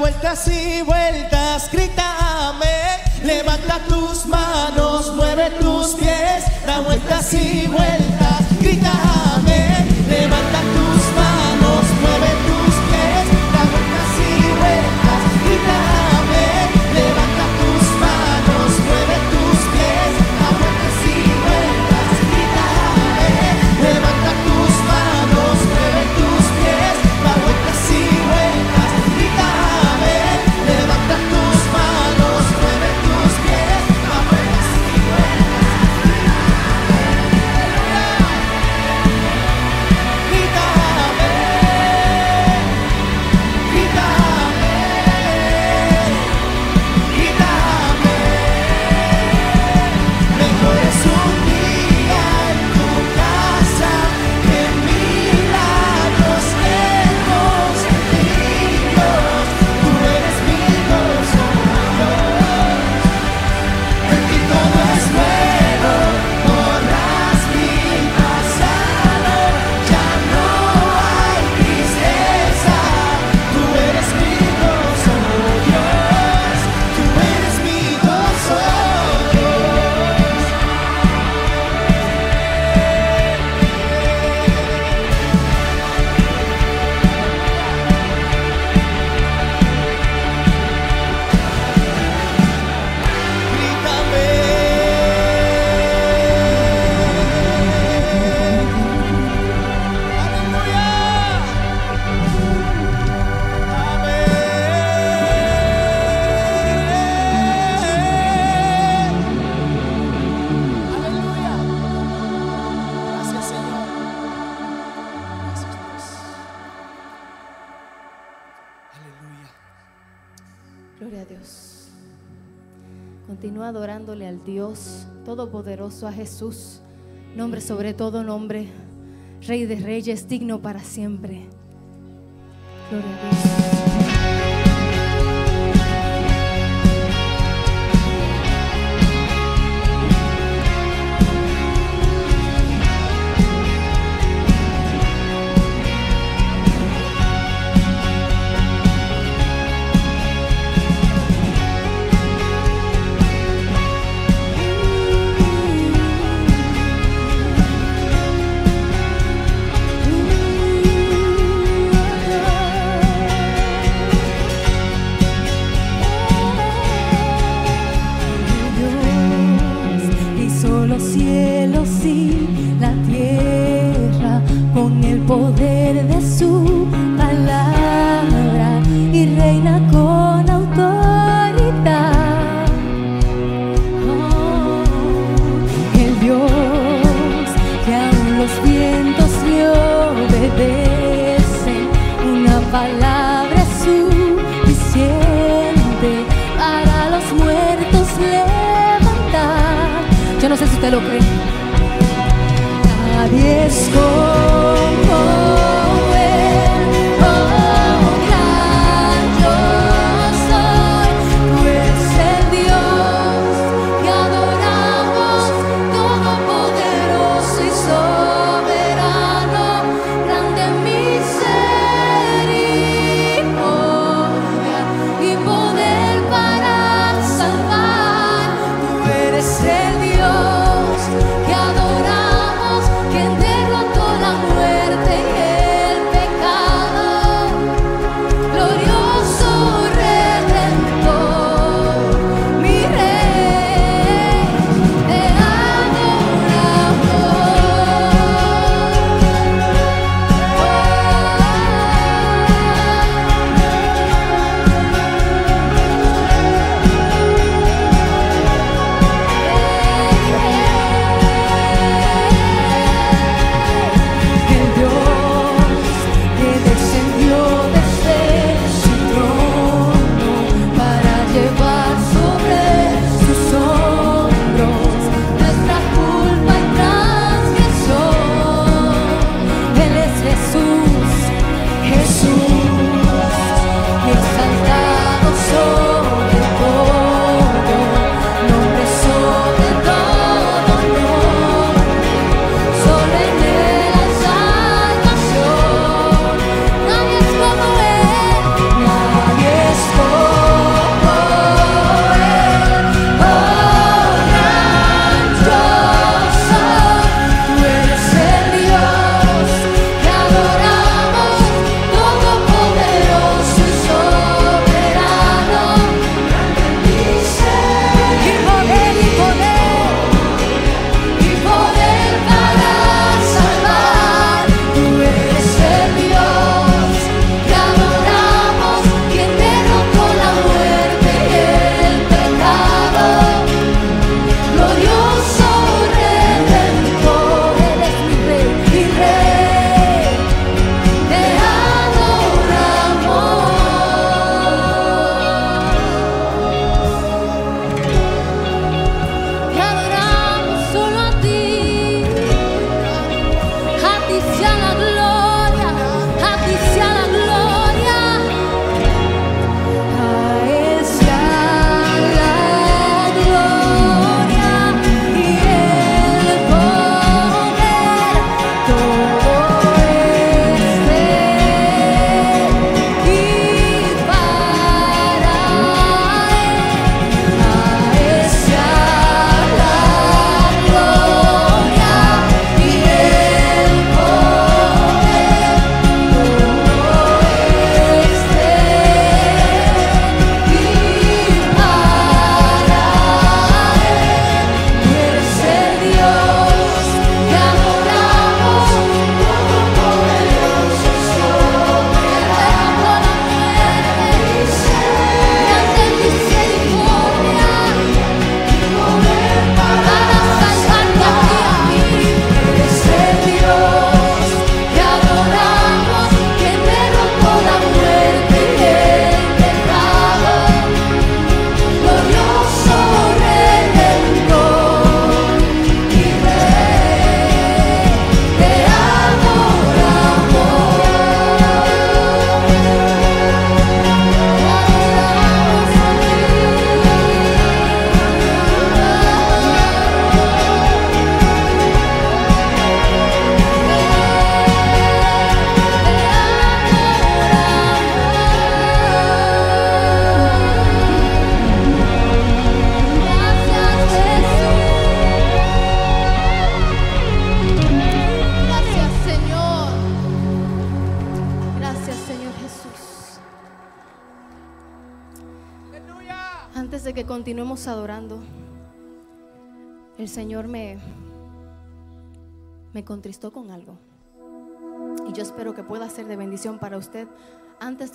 vueltas y vueltas, grítame. Levanta tus manos, mueve tus pies, da vueltas y vueltas, grítame. Levanta tus manos. todopoderoso, a Jesús, nombre sobre todo nombre, Rey de Reyes, digno para siempre. Gloria a Dios.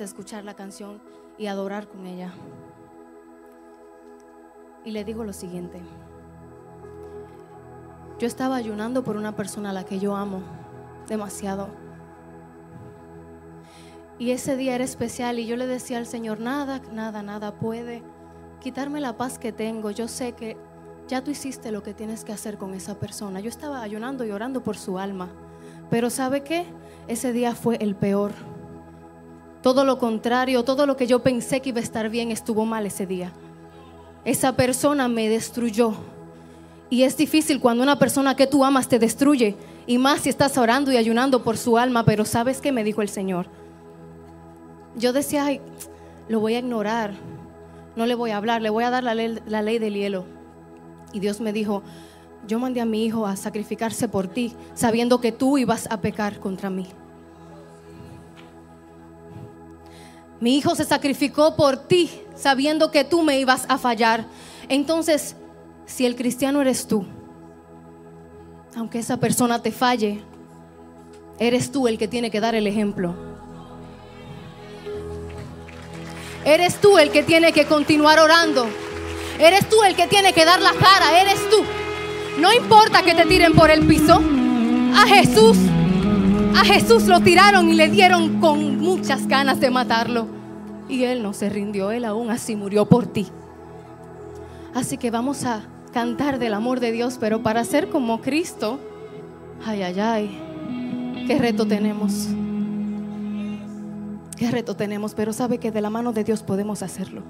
Escuchar la canción y adorar con ella. Y le digo lo siguiente. Yo estaba ayunando por una persona a la que yo amo demasiado. Y ese día era especial y yo le decía al Señor, nada, nada, nada puede quitarme la paz que tengo. Yo sé que ya tú hiciste lo que tienes que hacer con esa persona. Yo estaba ayunando y orando por su alma. Pero ¿sabe qué? Ese día fue el peor. Todo lo contrario, todo lo que yo pensé que iba a estar bien estuvo mal ese día. Esa persona me destruyó. Y es difícil cuando una persona que tú amas te destruye. Y más si estás orando y ayunando por su alma. Pero ¿sabes qué me dijo el Señor? Yo decía, ay, lo voy a ignorar. No le voy a hablar, le voy a dar la ley, la ley del hielo. Y Dios me dijo, yo mandé a mi hijo a sacrificarse por ti, sabiendo que tú ibas a pecar contra mí. Mi hijo se sacrificó por ti, sabiendo que tú me ibas a fallar. Entonces, si el cristiano eres tú, aunque esa persona te falle, eres tú el que tiene que dar el ejemplo. Eres tú el que tiene que continuar orando. Eres tú el que tiene que dar la cara. Eres tú. No importa que te tiren por el piso. A Jesús, a Jesús lo tiraron y le dieron con muchas ganas de matarlo. Y él no se rindió, él aún así murió por ti. Así que vamos a cantar del amor de Dios, pero para ser como Cristo, ay, ay, ay, qué reto tenemos. Qué reto tenemos, pero sabe que de la mano de Dios podemos hacerlo.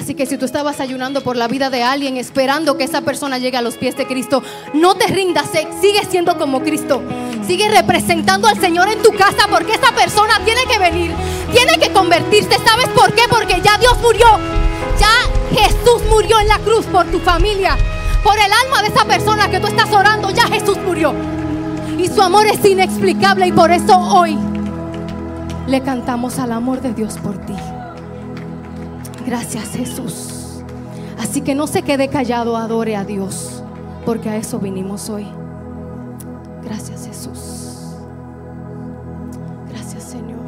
Así que si tú estabas ayunando por la vida de alguien, esperando que esa persona llegue a los pies de Cristo, no te rindas, sigue siendo como Cristo. Sigue representando al Señor en tu casa porque esa persona tiene que venir, tiene que convertirse. ¿Sabes por qué? Porque ya Dios murió. Ya Jesús murió en la cruz por tu familia, por el alma de esa persona que tú estás orando. Ya Jesús murió. Y su amor es inexplicable y por eso hoy le cantamos al amor de Dios por ti. Gracias Jesús. Así que no se quede callado, adore a Dios, porque a eso vinimos hoy. Gracias Jesús. Gracias Señor.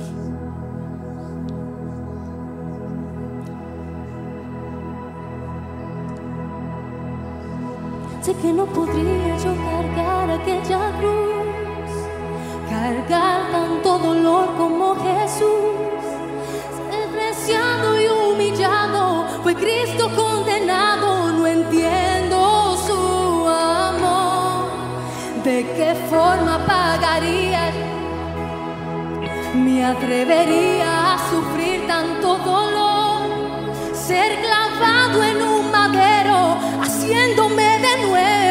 Sé que no podría yo cargar aquella cruz, cargar tanto dolor como Jesús, y humillado, fue Cristo condenado, no entiendo su amor, de qué forma pagaría, me atrevería a sufrir tanto dolor, ser clavado en un madero, haciéndome de nuevo,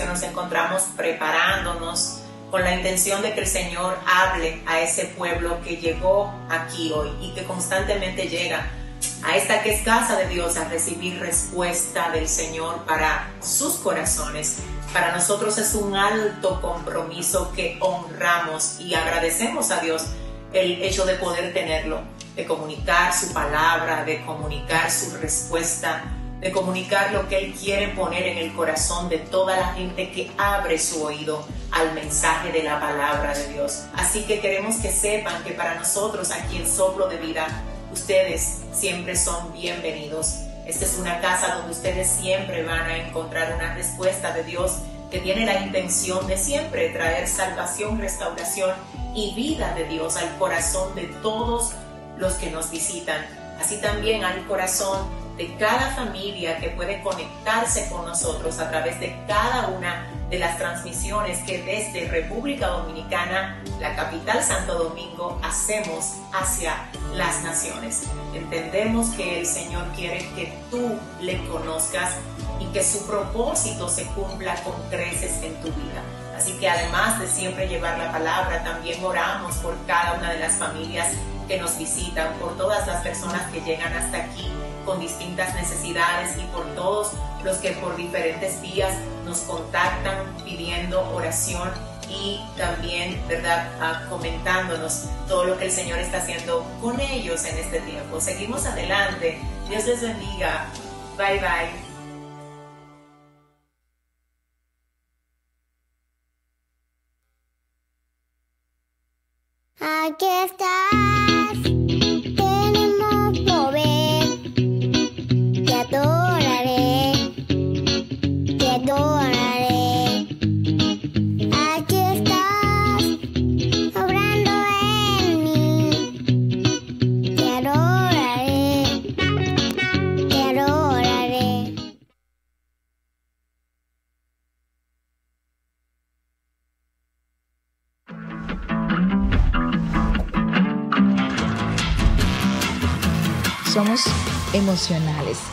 nos encontramos preparándonos con la intención de que el Señor hable a ese pueblo que llegó aquí hoy y que constantemente llega a esta que es casa de Dios a recibir respuesta del Señor para sus corazones. Para nosotros es un alto compromiso que honramos y agradecemos a Dios el hecho de poder tenerlo, de comunicar su palabra, de comunicar su respuesta de comunicar lo que Él quiere poner en el corazón de toda la gente que abre su oído al mensaje de la palabra de Dios. Así que queremos que sepan que para nosotros aquí en Soplo de Vida, ustedes siempre son bienvenidos. Esta es una casa donde ustedes siempre van a encontrar una respuesta de Dios que tiene la intención de siempre traer salvación, restauración y vida de Dios al corazón de todos los que nos visitan. Así también al corazón de cada familia que puede conectarse con nosotros a través de cada una de las transmisiones que desde República Dominicana, la capital Santo Domingo, hacemos hacia las naciones. Entendemos que el Señor quiere que tú le conozcas y que su propósito se cumpla con creces en tu vida. Así que además de siempre llevar la palabra, también oramos por cada una de las familias que nos visitan, por todas las personas que llegan hasta aquí con distintas necesidades y por todos los que por diferentes vías nos contactan pidiendo oración y también, ¿verdad?, ah, comentándonos todo lo que el Señor está haciendo con ellos en este tiempo. Seguimos adelante. Dios les bendiga. Bye bye. Aquí estás.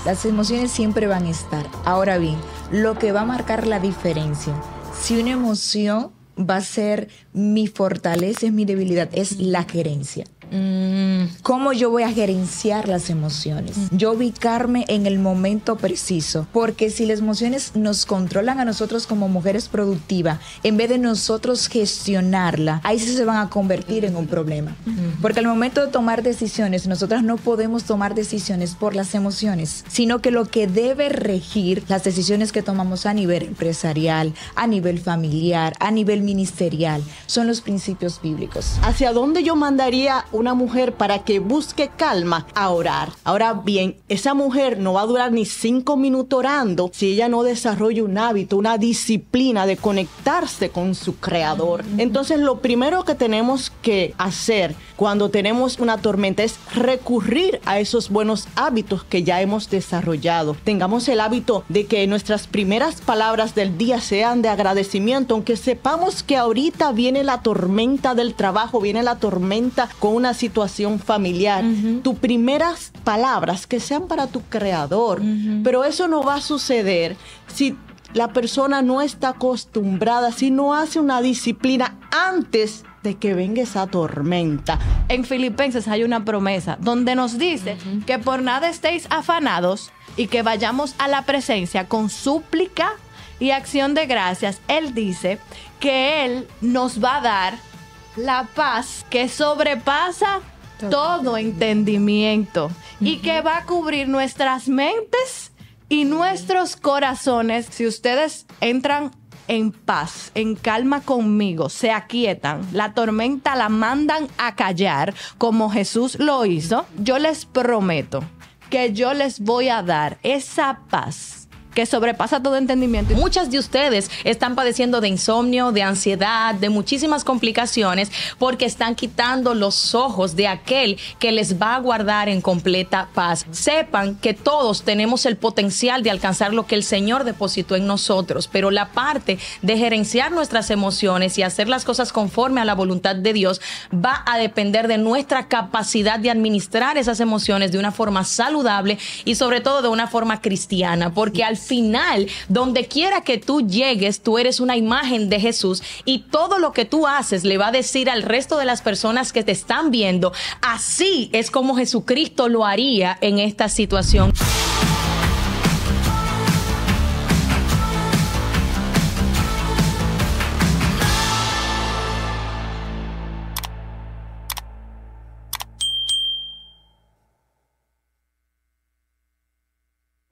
Las emociones siempre van a estar. Ahora bien, lo que va a marcar la diferencia, si una emoción va a ser mi fortaleza, es mi debilidad, es la gerencia. Mm, ¿Cómo yo voy a gerenciar las emociones? Mm. Yo ubicarme en el momento preciso. Porque si las emociones nos controlan a nosotros como mujeres productivas, en vez de nosotros gestionarla, ahí sí se van a convertir en un problema. Porque al momento de tomar decisiones, nosotras no podemos tomar decisiones por las emociones, sino que lo que debe regir las decisiones que tomamos a nivel empresarial, a nivel familiar, a nivel ministerial, son los principios bíblicos. ¿Hacia dónde yo mandaría una mujer para que busque calma a orar. Ahora bien, esa mujer no va a durar ni cinco minutos orando si ella no desarrolla un hábito, una disciplina de conectarse con su creador. Entonces lo primero que tenemos que hacer cuando tenemos una tormenta es recurrir a esos buenos hábitos que ya hemos desarrollado. Tengamos el hábito de que nuestras primeras palabras del día sean de agradecimiento, aunque sepamos que ahorita viene la tormenta del trabajo, viene la tormenta con una situación familiar, tus primeras palabras que sean para tu creador. Pero eso no va a suceder si la persona no está acostumbrada, si no hace una disciplina antes de que venga esa tormenta. En Filipenses hay una promesa donde nos dice que por nada estéis afanados y que vayamos a la presencia con súplica y acción de gracias, Él dice que Él nos va a dar la paz que sobrepasa todo entendimiento y que va a cubrir nuestras mentes y nuestros corazones. Si ustedes entran en paz, en calma conmigo, se aquietan, la tormenta la mandan a callar como Jesús lo hizo, yo les prometo que yo les voy a dar esa paz que sobrepasa todo entendimiento. Muchas de ustedes están padeciendo de insomnio, de ansiedad, de muchísimas complicaciones porque están quitando los ojos de aquel que les va a guardar en completa paz. Sepan que todos tenemos el potencial de alcanzar lo que el Señor depositó en nosotros, pero la parte de gerenciar nuestras emociones y hacer las cosas conforme a la voluntad de Dios va a depender de nuestra capacidad de administrar esas emociones de una forma saludable y sobre todo de una forma cristiana, porque al final, donde quiera que tú llegues, tú eres una imagen de Jesús y todo lo que tú haces le va a decir al resto de las personas que te están viendo, así es como Jesucristo lo haría en esta situación.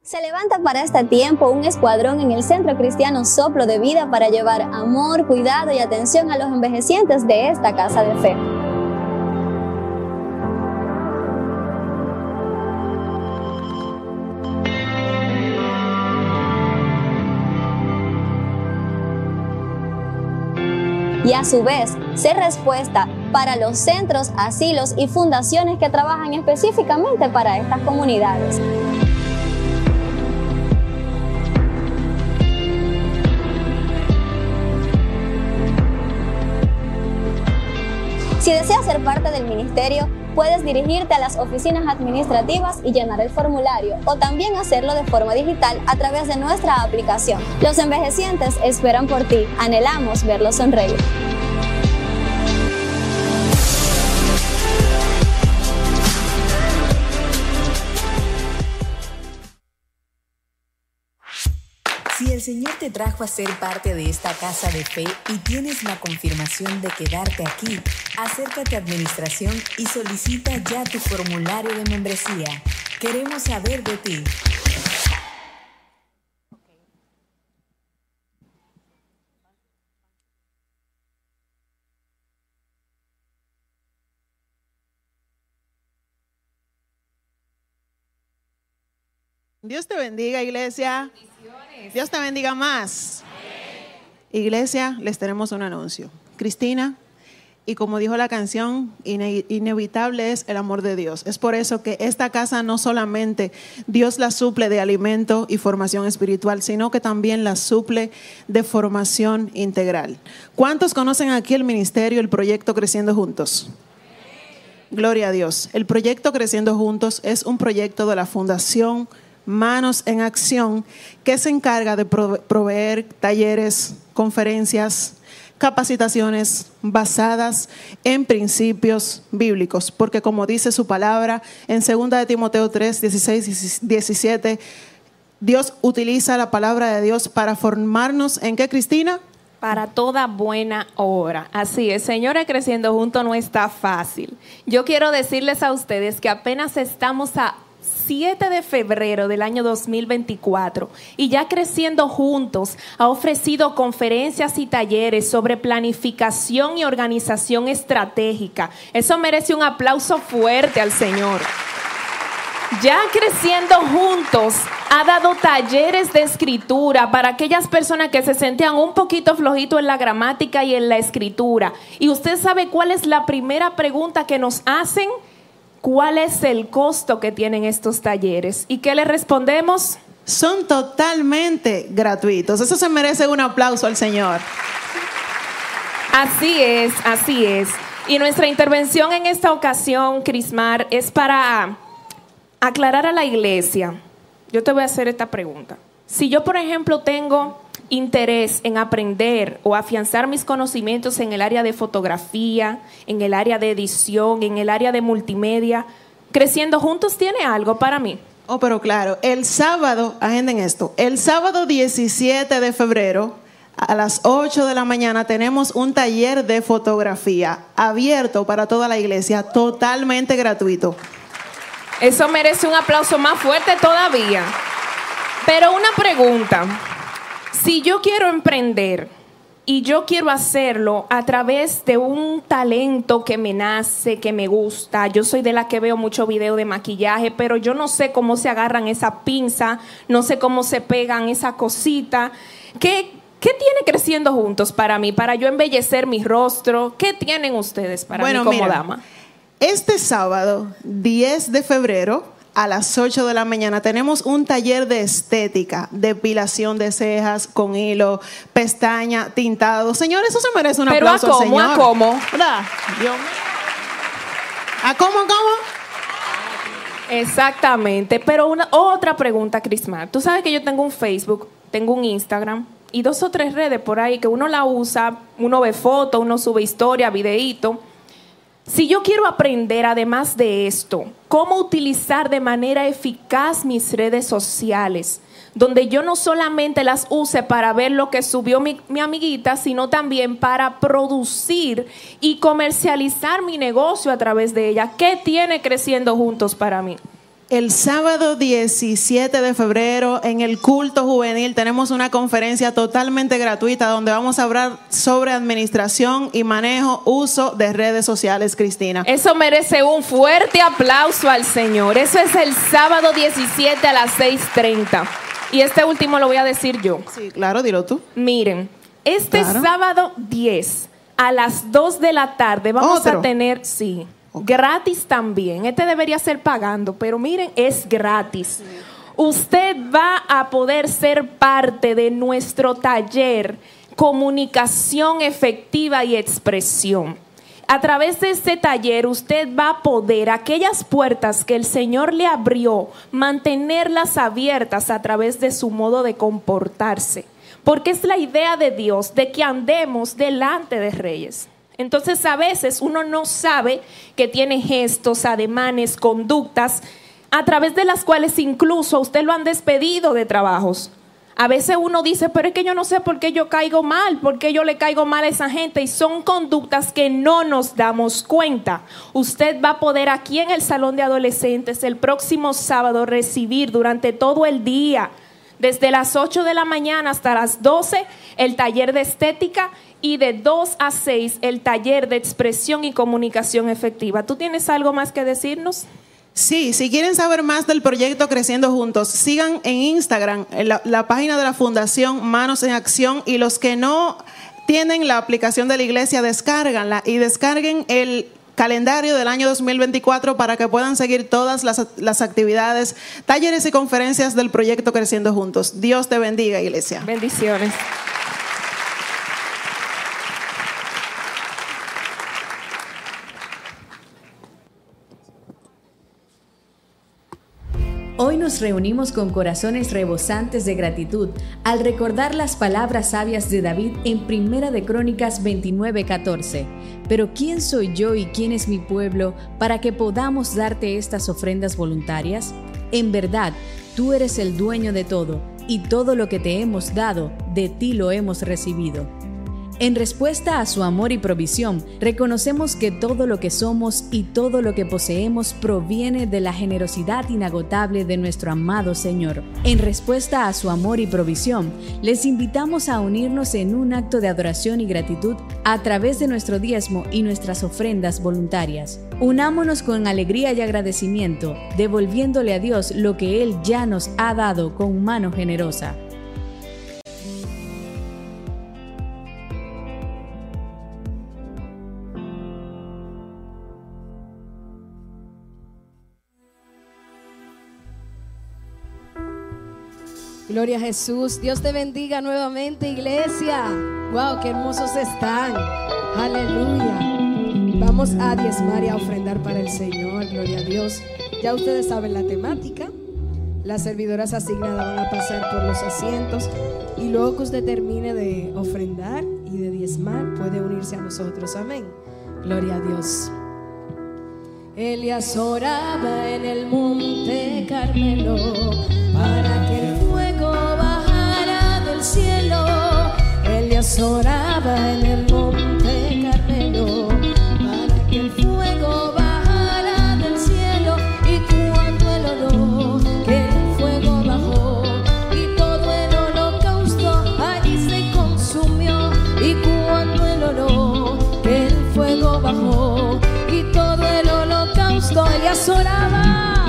Se levanta para este tiempo un escuadrón en el Centro Cristiano Soplo de Vida para llevar amor, cuidado y atención a los envejecientes de esta casa de fe. y a su vez ser respuesta para los centros, asilos y fundaciones que trabajan específicamente para estas comunidades. Si deseas ser parte del ministerio, puedes dirigirte a las oficinas administrativas y llenar el formulario o también hacerlo de forma digital a través de nuestra aplicación. Los envejecientes esperan por ti. Anhelamos verlos sonreír. Señor te trajo a ser parte de esta casa de fe y tienes la confirmación de quedarte aquí, acércate a Administración y solicita ya tu formulario de membresía. Queremos saber de ti. Dios te bendiga, iglesia. Dios te bendiga más. Iglesia, les tenemos un anuncio. Cristina, y como dijo la canción, ine- inevitable es el amor de Dios. Es por eso que esta casa no solamente Dios la suple de alimento y formación espiritual, sino que también la suple de formación integral. ¿Cuántos conocen aquí el ministerio, el proyecto Creciendo Juntos? Gloria a Dios. El proyecto Creciendo Juntos es un proyecto de la Fundación Manos en Acción que se encarga de prove- proveer talleres, conferencias, capacitaciones basadas en principios bíblicos, porque como dice su palabra en 2 de Timoteo 3, 16 y 17, Dios utiliza la palabra de Dios para formarnos en qué, Cristina? Para toda buena obra. Así es, señora, creciendo junto no está fácil. Yo quiero decirles a ustedes que apenas estamos a 7 de febrero del año 2024 y ya creciendo juntos ha ofrecido conferencias y talleres sobre planificación y organización estratégica. Eso merece un aplauso fuerte al Señor. Ya creciendo juntos, ha dado talleres de escritura para aquellas personas que se sentían un poquito flojito en la gramática y en la escritura. Y usted sabe cuál es la primera pregunta que nos hacen. ¿Cuál es el costo que tienen estos talleres? ¿Y qué le respondemos? Son totalmente gratuitos. Eso se merece un aplauso al Señor. Así es, así es. Y nuestra intervención en esta ocasión, Crismar, es para aclarar a la iglesia. Yo te voy a hacer esta pregunta. Si yo, por ejemplo, tengo interés en aprender o afianzar mis conocimientos en el área de fotografía, en el área de edición, en el área de multimedia, Creciendo Juntos tiene algo para mí. Oh, pero claro, el sábado, agenden esto, el sábado 17 de febrero a las 8 de la mañana tenemos un taller de fotografía abierto para toda la iglesia, totalmente gratuito. Eso merece un aplauso más fuerte todavía. Pero una pregunta, si yo quiero emprender y yo quiero hacerlo a través de un talento que me nace, que me gusta, yo soy de la que veo mucho video de maquillaje, pero yo no sé cómo se agarran esa pinza, no sé cómo se pegan esa cosita. ¿Qué, ¿Qué tiene creciendo juntos para mí? Para yo embellecer mi rostro. ¿Qué tienen ustedes para mí como mira, dama? Este sábado, 10 de febrero, a las 8 de la mañana, tenemos un taller de estética, depilación de cejas con hilo, pestaña, tintado. Señores, eso se merece un Pero ¿a aplauso, cómo? ¿A señor. cómo? ¿A cómo, cómo? Exactamente. Pero una otra pregunta, Crismar. Tú sabes que yo tengo un Facebook, tengo un Instagram y dos o tres redes por ahí que uno la usa, uno ve fotos, uno sube historia, videíto. Si yo quiero aprender, además de esto, cómo utilizar de manera eficaz mis redes sociales, donde yo no solamente las use para ver lo que subió mi, mi amiguita, sino también para producir y comercializar mi negocio a través de ella. ¿Qué tiene creciendo juntos para mí? El sábado 17 de febrero en el culto juvenil tenemos una conferencia totalmente gratuita donde vamos a hablar sobre administración y manejo, uso de redes sociales, Cristina. Eso merece un fuerte aplauso al Señor. Eso es el sábado 17 a las 6.30. Y este último lo voy a decir yo. Sí, claro, dilo tú. Miren, este Claro. sábado 10 a las 2 de la tarde vamos Otro. a tener, sí, gratis también. Este debería ser pagando, pero miren, es gratis. Usted va a poder ser parte de nuestro taller Comunicación Efectiva y Expresión. A través de este taller usted va a poder aquellas puertas que el Señor le abrió, mantenerlas abiertas a través de su modo de comportarse. Porque es la idea de Dios de que andemos delante de reyes. Entonces a veces uno no sabe que tiene gestos, ademanes, conductas, a través de las cuales incluso a usted lo han despedido de trabajos. A veces uno dice, pero es que yo no sé por qué yo caigo mal, por qué yo le caigo mal a esa gente. Y son conductas que no nos damos cuenta. Usted va a poder aquí en el Salón de Adolescentes el próximo sábado recibir durante todo el día, desde las 8 de la mañana hasta las 12, el taller de estética y de 2 a 6 el taller de expresión y comunicación efectiva. ¿Tú tienes algo más que decirnos? Sí, si quieren saber más del proyecto Creciendo Juntos, sigan en Instagram en la, la página de la Fundación Manos en Acción y los que no tienen la aplicación de la iglesia, descárganla y descarguen el calendario del año 2024 para que puedan seguir todas las, las actividades, talleres y conferencias del proyecto Creciendo Juntos. Dios te bendiga, iglesia. Bendiciones. Hoy nos reunimos con corazones rebosantes de gratitud al recordar las palabras sabias de David en Primera de Crónicas 29:14. Pero ¿quién soy yo y quién es mi pueblo para que podamos darte estas ofrendas voluntarias? En verdad, tú eres el dueño de todo, y todo lo que te hemos dado, de ti lo hemos recibido. En respuesta a su amor y provisión, reconocemos que todo lo que somos y todo lo que poseemos proviene de la generosidad inagotable de nuestro amado Señor. En respuesta a su amor y provisión, les invitamos a unirnos en un acto de adoración y gratitud a través de nuestro diezmo y nuestras ofrendas voluntarias. Unámonos con alegría y agradecimiento, devolviéndole a Dios lo que Él ya nos ha dado con mano generosa. Gloria a Jesús. Dios te bendiga nuevamente, iglesia. Wow, qué hermosos están. Aleluya. Vamos a diezmar y a ofrendar para el Señor. Gloria a Dios. Ya ustedes saben la temática. Las servidoras asignadas van a pasar por los asientos y luego que usted termine de ofrendar y de diezmar, puede unirse a nosotros. Amén. Gloria a Dios. Elías oraba en el monte Carmelo para que el fuego bajara del cielo. Elías oraba en el monte Carmelo para que el fuego bajara del cielo. Y cuando el olor que el fuego bajó y todo el holocausto allí se consumió. Y cuando el olor que el fuego bajó y todo el holocausto Elías oraba.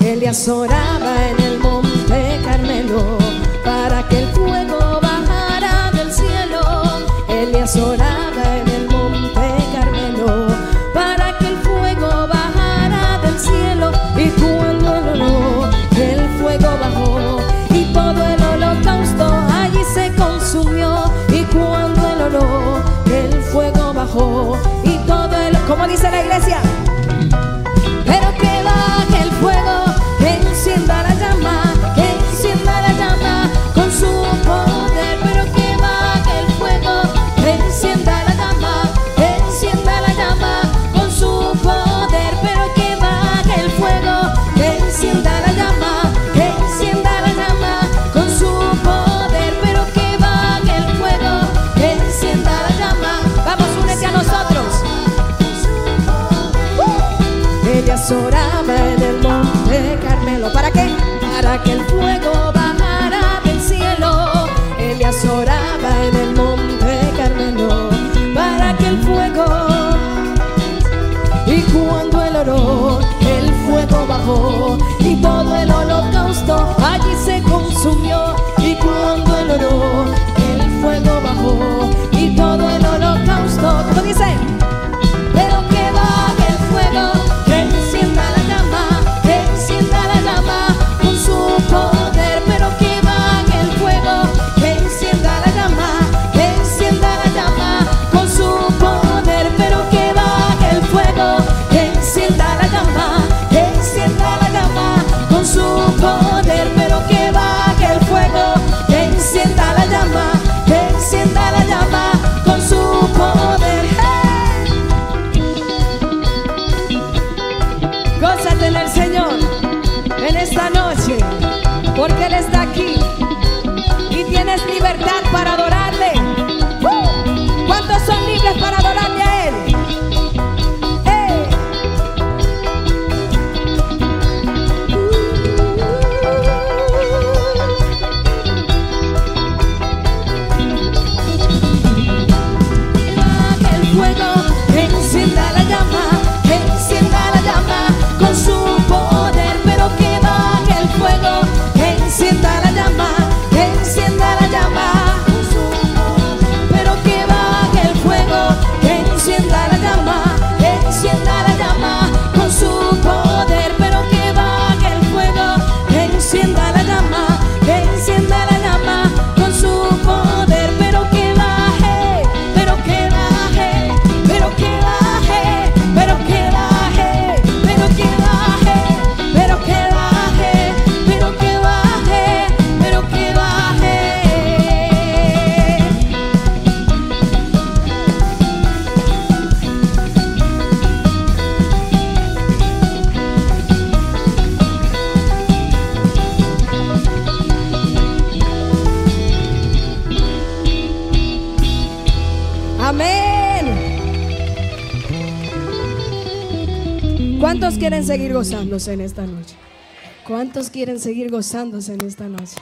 Elías oraba en el monte Carmelo para que el fuego bajara del cielo. Elías oraba en el monte Carmelo para que el fuego bajara del cielo. Y cuando el olor del fuego bajó y todo el holocausto allí se consumió. Y cuando el olor del fuego bajó y todo el... ¿Cómo dice la iglesia? Y todo el holocausto allí se consumió. Y cuando el oro, el fuego bajó. Y todo el holocausto. ¿Cómo dice? Amén. ¿Cuántos quieren seguir gozándose en esta noche? ¿Cuántos quieren seguir gozándose en esta noche?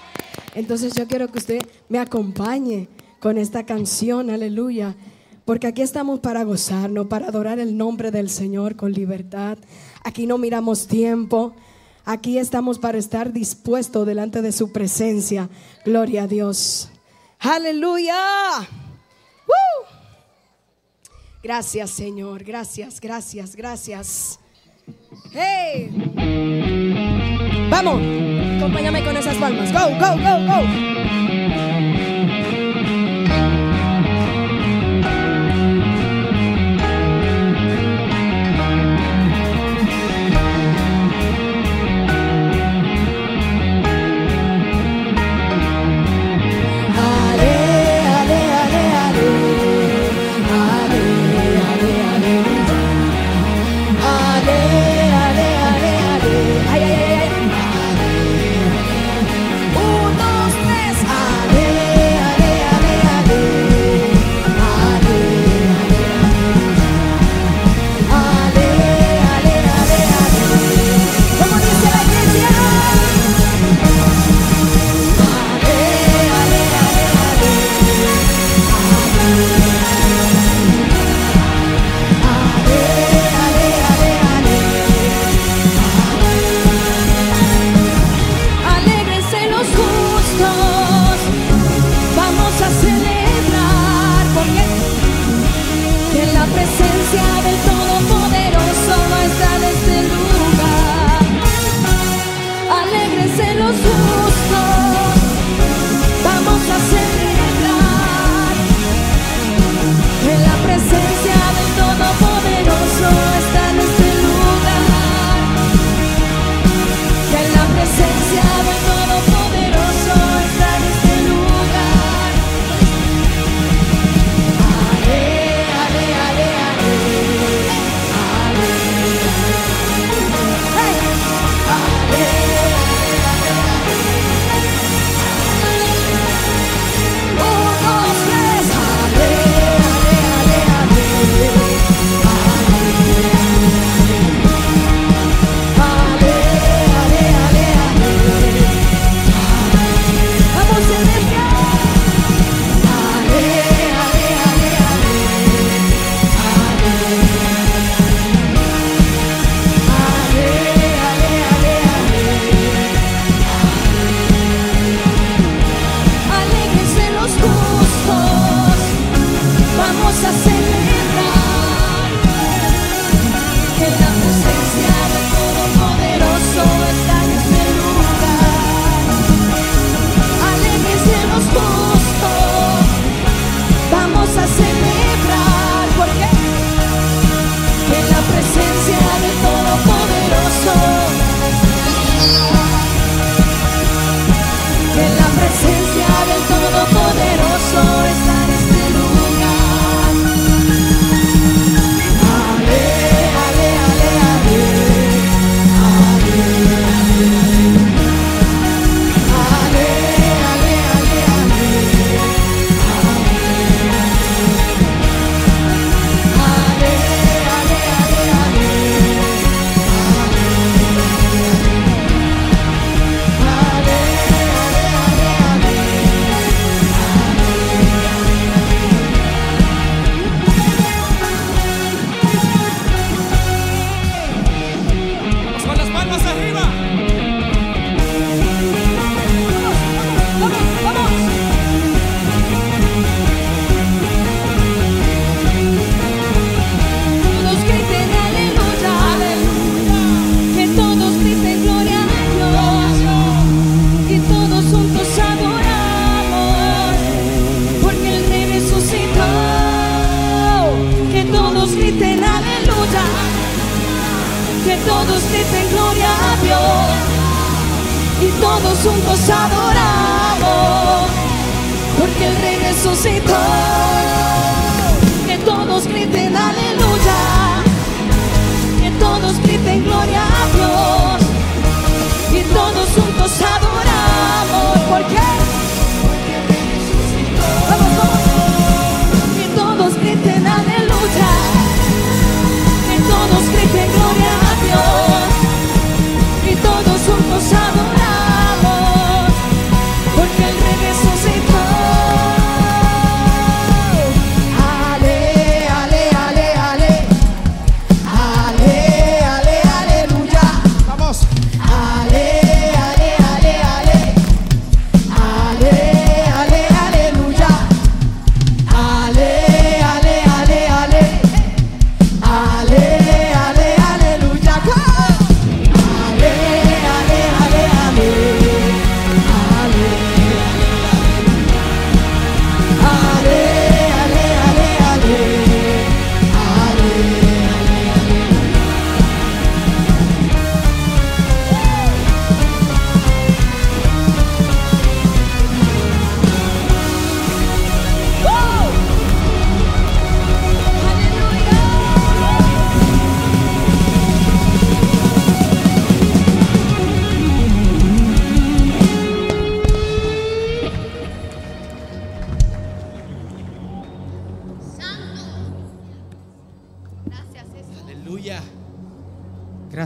Entonces yo quiero que usted me acompañe con esta canción, aleluya. Porque aquí estamos para gozarnos, para adorar el nombre del Señor con libertad. Aquí no miramos tiempo. Aquí estamos para estar dispuestos delante de su presencia. Gloria a Dios. Aleluya. ¡Woo! Gracias, Señor. Gracias, gracias, gracias. ¡Hey! Vamos, acompáñame con esas palmas. Go, go, go, go. Todos griten gloria a Dios, y todos juntos adoramos, porque el Rey resucitó. Que todos griten aleluya, que todos griten gloria a Dios y todos juntos adoramos. ¿Por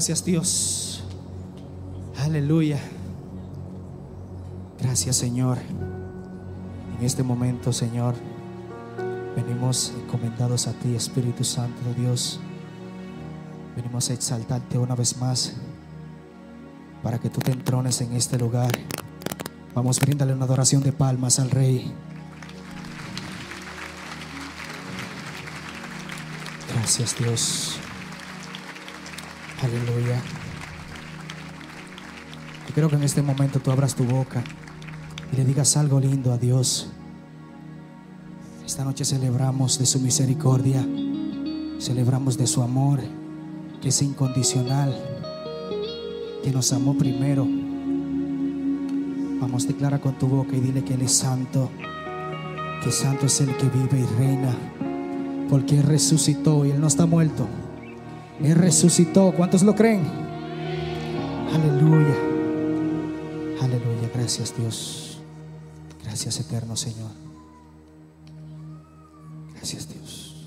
Gracias Dios. Aleluya. Gracias Señor. En este momento, Señor, venimos encomendados a ti, Espíritu Santo de Dios. Venimos a exaltarte una vez más para que tú te entrones en este lugar. Vamos, bríndale una adoración de palmas al Rey. Gracias Dios. Aleluya. Yo creo que en este momento tú abras tu boca y le digas algo lindo a Dios. Esta noche celebramos de su misericordia, celebramos de su amor, que es incondicional, que nos amó primero. Vamos, declara con tu boca y dile que Él es santo, que santo es el que vive y reina, porque Él resucitó y Él no está muerto. Él resucitó. ¿Cuántos lo creen? Aleluya. Aleluya. Gracias Dios. Gracias eterno Señor. Gracias Dios.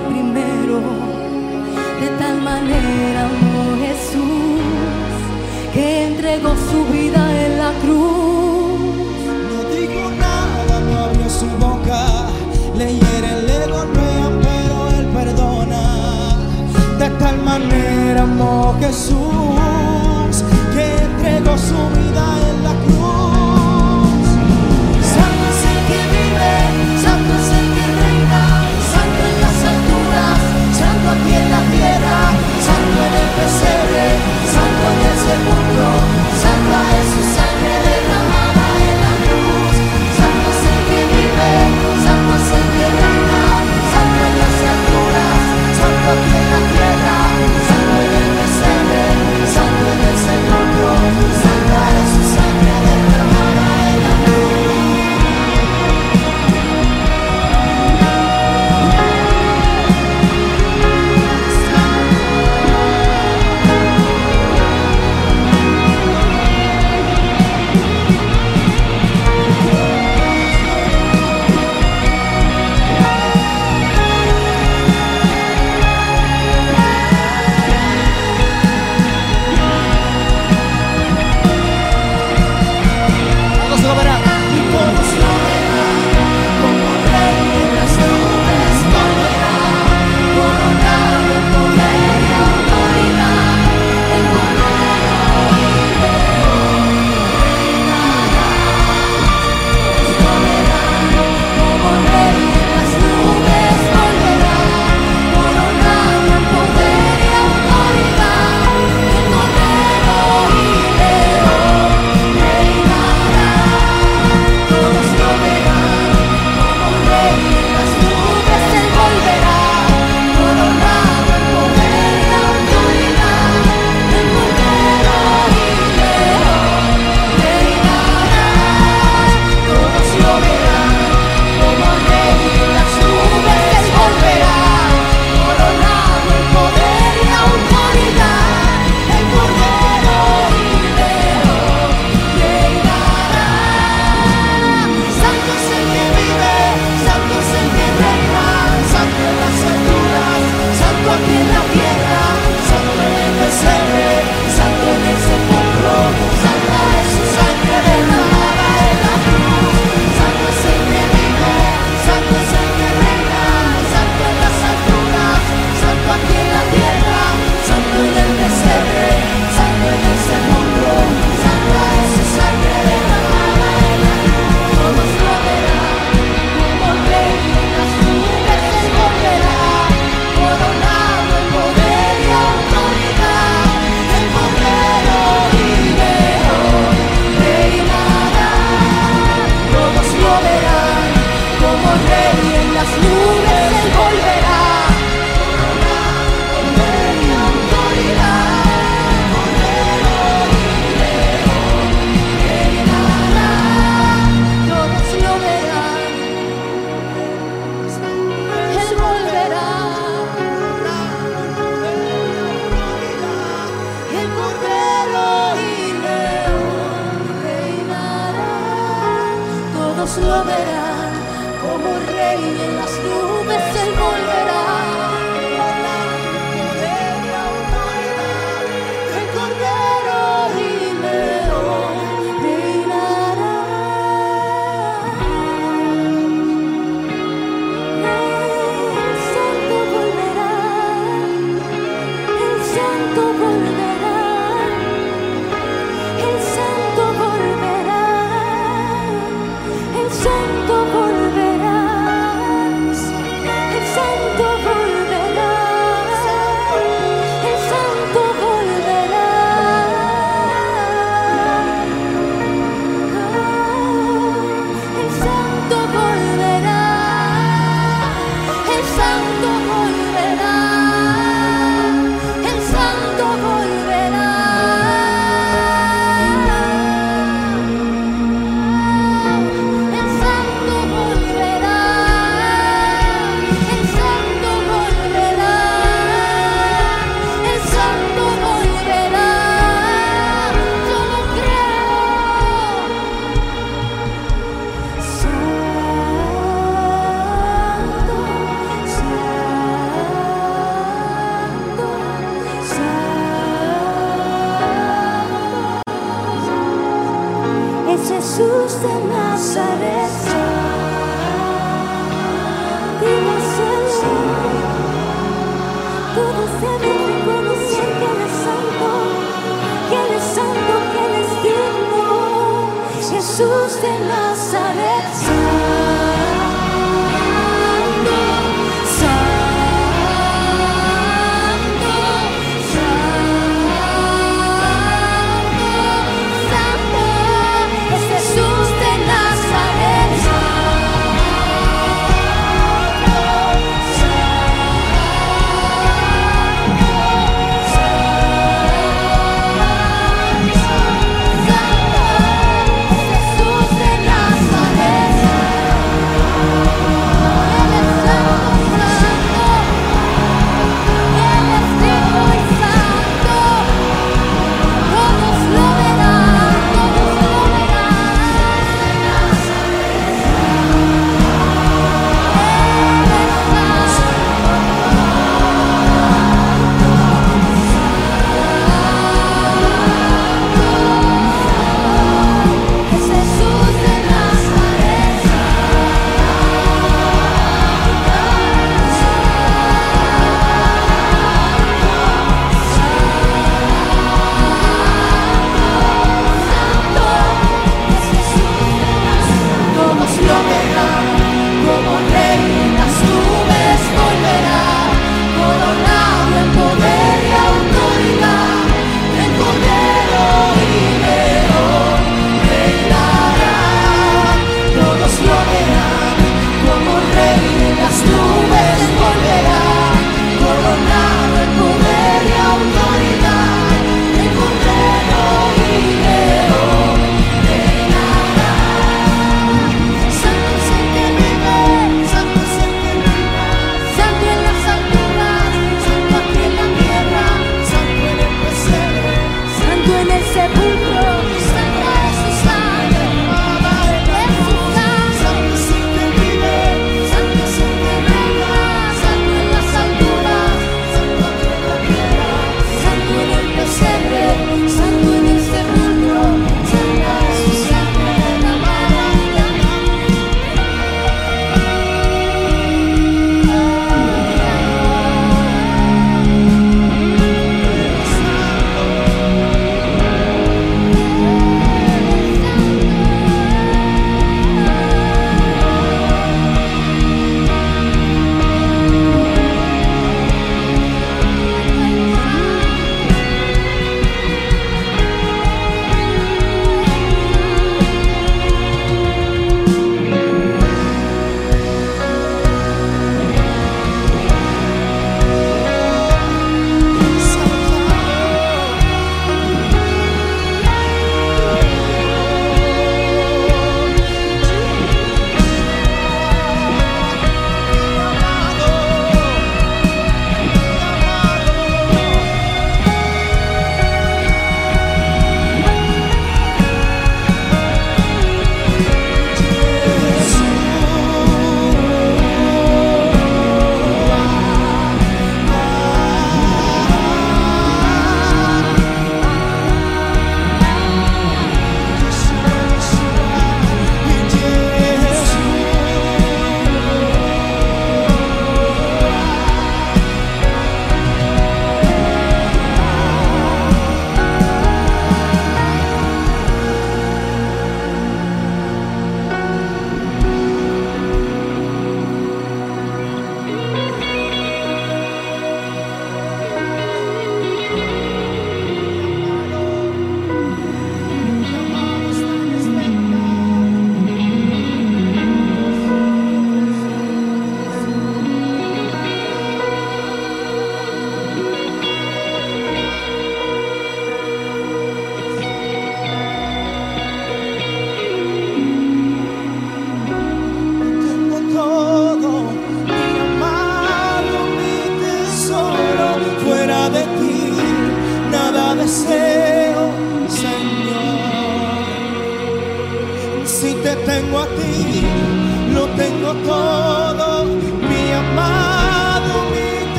primero. De tal manera amó Jesús que entregó su vida en la cruz. No digo nada, no abrió su boca. Le hieren, le golpean, pero él perdona. De tal manera amó Jesús que entregó su vida en Jesús de Nazaret. Vives el Señor, todos deben reconocer que Él santo, que Él es santo, que Él es digno. Jesús de Nazaret.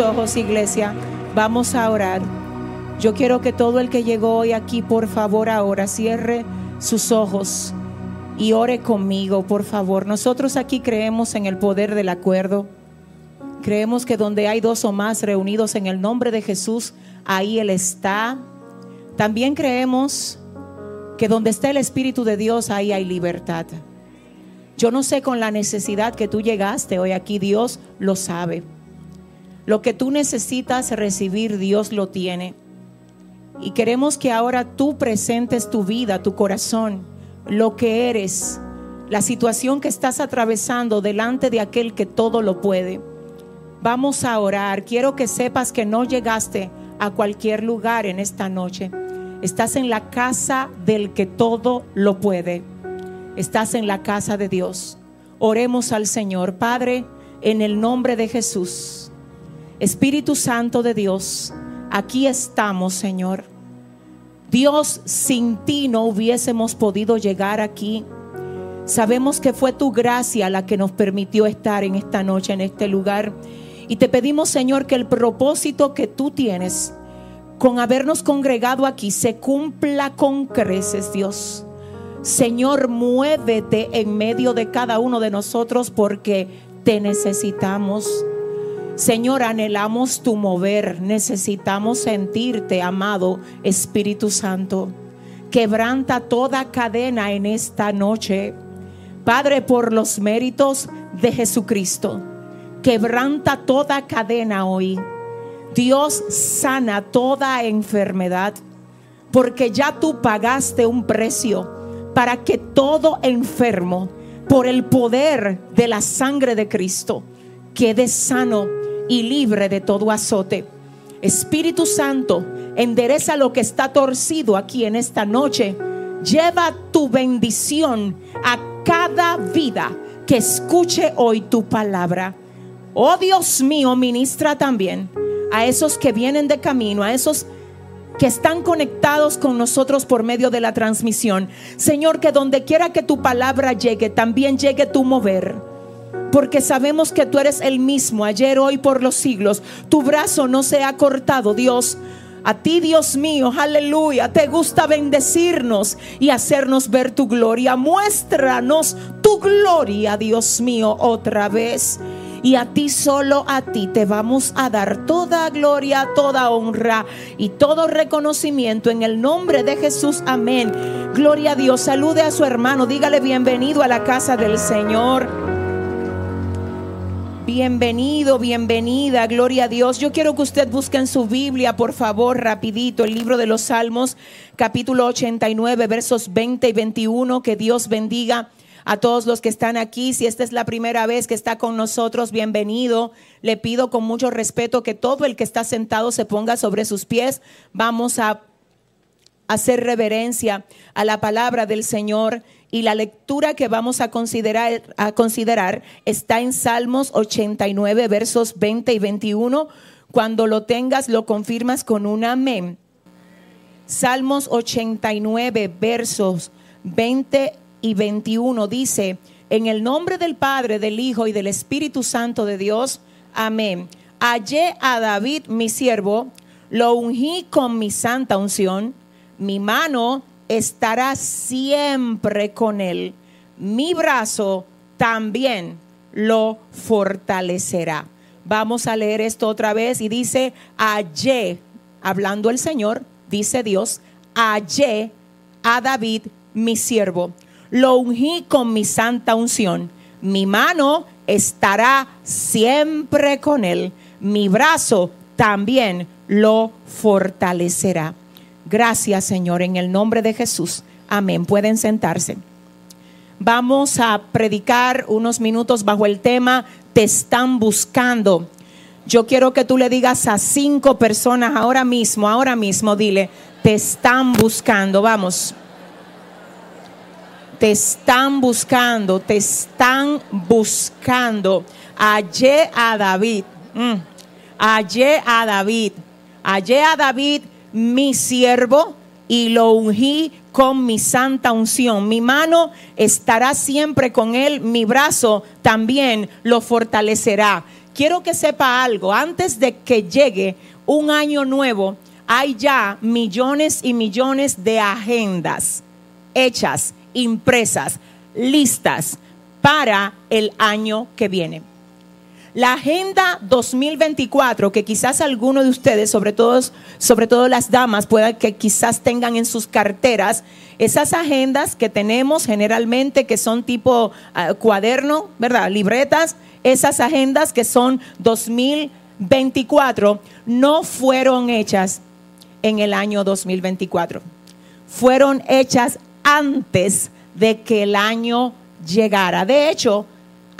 Ojos, iglesia. Vamos a orar. Yo quiero que todo el que llegó hoy aquí, por favor, ahora cierre sus ojos y ore conmigo, por favor. Nosotros aquí creemos en el poder del acuerdo. Creemos que donde hay dos o más reunidos en el nombre de Jesús, ahí Él está. También creemos que donde está el Espíritu de Dios, ahí hay libertad. Yo no sé con la necesidad que tú llegaste hoy aquí, Dios lo sabe. Lo que tú necesitas recibir, Dios lo tiene. Y queremos que ahora tú presentes tu vida, tu corazón, lo que eres, la situación que estás atravesando delante de aquel que todo lo puede. Vamos a orar. Quiero que sepas que no llegaste a cualquier lugar en esta noche. Estás en la casa del que todo lo puede. Estás en la casa de Dios. Oremos al Señor. Padre, en el nombre de Jesús. Espíritu Santo de Dios, aquí estamos, Señor. Dios, sin ti no hubiésemos podido llegar aquí. Sabemos que fue tu gracia la que nos permitió estar en esta noche, en este lugar. Y te pedimos, Señor, que el propósito que tú tienes con habernos congregado aquí se cumpla con creces, Dios. Señor, muévete en medio de cada uno de nosotros porque te necesitamos. Señor, anhelamos tu mover, necesitamos sentirte, amado Espíritu Santo. Quebranta toda cadena en esta noche. Padre, por los méritos de Jesucristo, quebranta toda cadena hoy. Dios sana toda enfermedad, porque ya tú pagaste un precio para que todo enfermo, por el poder de la sangre de Cristo, quede sano y libre de todo azote. Espíritu Santo, endereza lo que está torcido aquí en esta noche. Lleva tu bendición a cada vida que escuche hoy tu palabra. Oh Dios mío, ministra también a esos que vienen de camino, a esos que están conectados con nosotros por medio de la transmisión. Señor, que donde quiera que tu palabra llegue, también llegue tu mover. Porque sabemos que tú eres el mismo ayer, hoy, por los siglos. Tu brazo no se ha cortado, Dios. A ti, Dios mío, aleluya, te gusta bendecirnos y hacernos ver tu gloria. Muéstranos tu gloria, Dios mío, otra vez. Y a ti solo a ti te vamos a dar toda gloria, toda honra y todo reconocimiento en el nombre de Jesús. Amén. Gloria a Dios. Salude a su hermano. Dígale bienvenido a la casa del Señor. Bienvenido, bienvenida, gloria a Dios. Yo quiero que usted busque en su Biblia, por favor, rapidito, el libro de los Salmos, capítulo 89, versos 20 y 21. Que Dios bendiga a todos los que están aquí. Si esta es la primera vez que está con nosotros, bienvenido. Le pido con mucho respeto que todo el que está sentado se ponga sobre sus pies. Vamos a hacer reverencia a la palabra del Señor y la lectura que vamos a considerar, a considerar está en Salmos 89, versos 20 y 21. Cuando lo tengas, lo confirmas con un amén. Salmos 89, versos 20 y 21 dice, en el nombre del Padre, del Hijo y del Espíritu Santo de Dios, amén. Hallé a David, mi siervo, lo ungí con mi santa unción, mi mano estará siempre con él, mi brazo también lo fortalecerá. Vamos a leer esto otra vez y dice, hallé, hablando el Señor, dice Dios, hallé a David, mi siervo lo ungí con mi santa unción. Mi mano estará siempre con él. Mi brazo también lo fortalecerá. Gracias Señor, en el nombre de Jesús. Amén. Pueden sentarse. vamos a predicar unos minutos bajo el tema Te están buscando. Yo quiero que tú le digas a cinco personas ahora mismo, ahora mismo, dile, te están buscando, vamos. Te están buscando, te están buscando. Hallé a David. mm, a David. Hallé a David, mi siervo, y lo ungí con mi santa unción. Mi mano estará siempre con él, mi brazo también lo fortalecerá. Quiero que sepa algo, antes de que llegue un año nuevo, hay ya millones y millones de agendas hechas, impresas, listas para el año que viene. La agenda 2024, que quizás algunos de ustedes, sobre todo, sobre todo las damas, puedan que quizás tengan en sus carteras, esas agendas que tenemos generalmente, que son tipo ah, cuaderno, ¿verdad? Libretas, esas agendas que son 2024, no fueron hechas en el año 2024. Fueron hechas antes de que el año llegara. De hecho,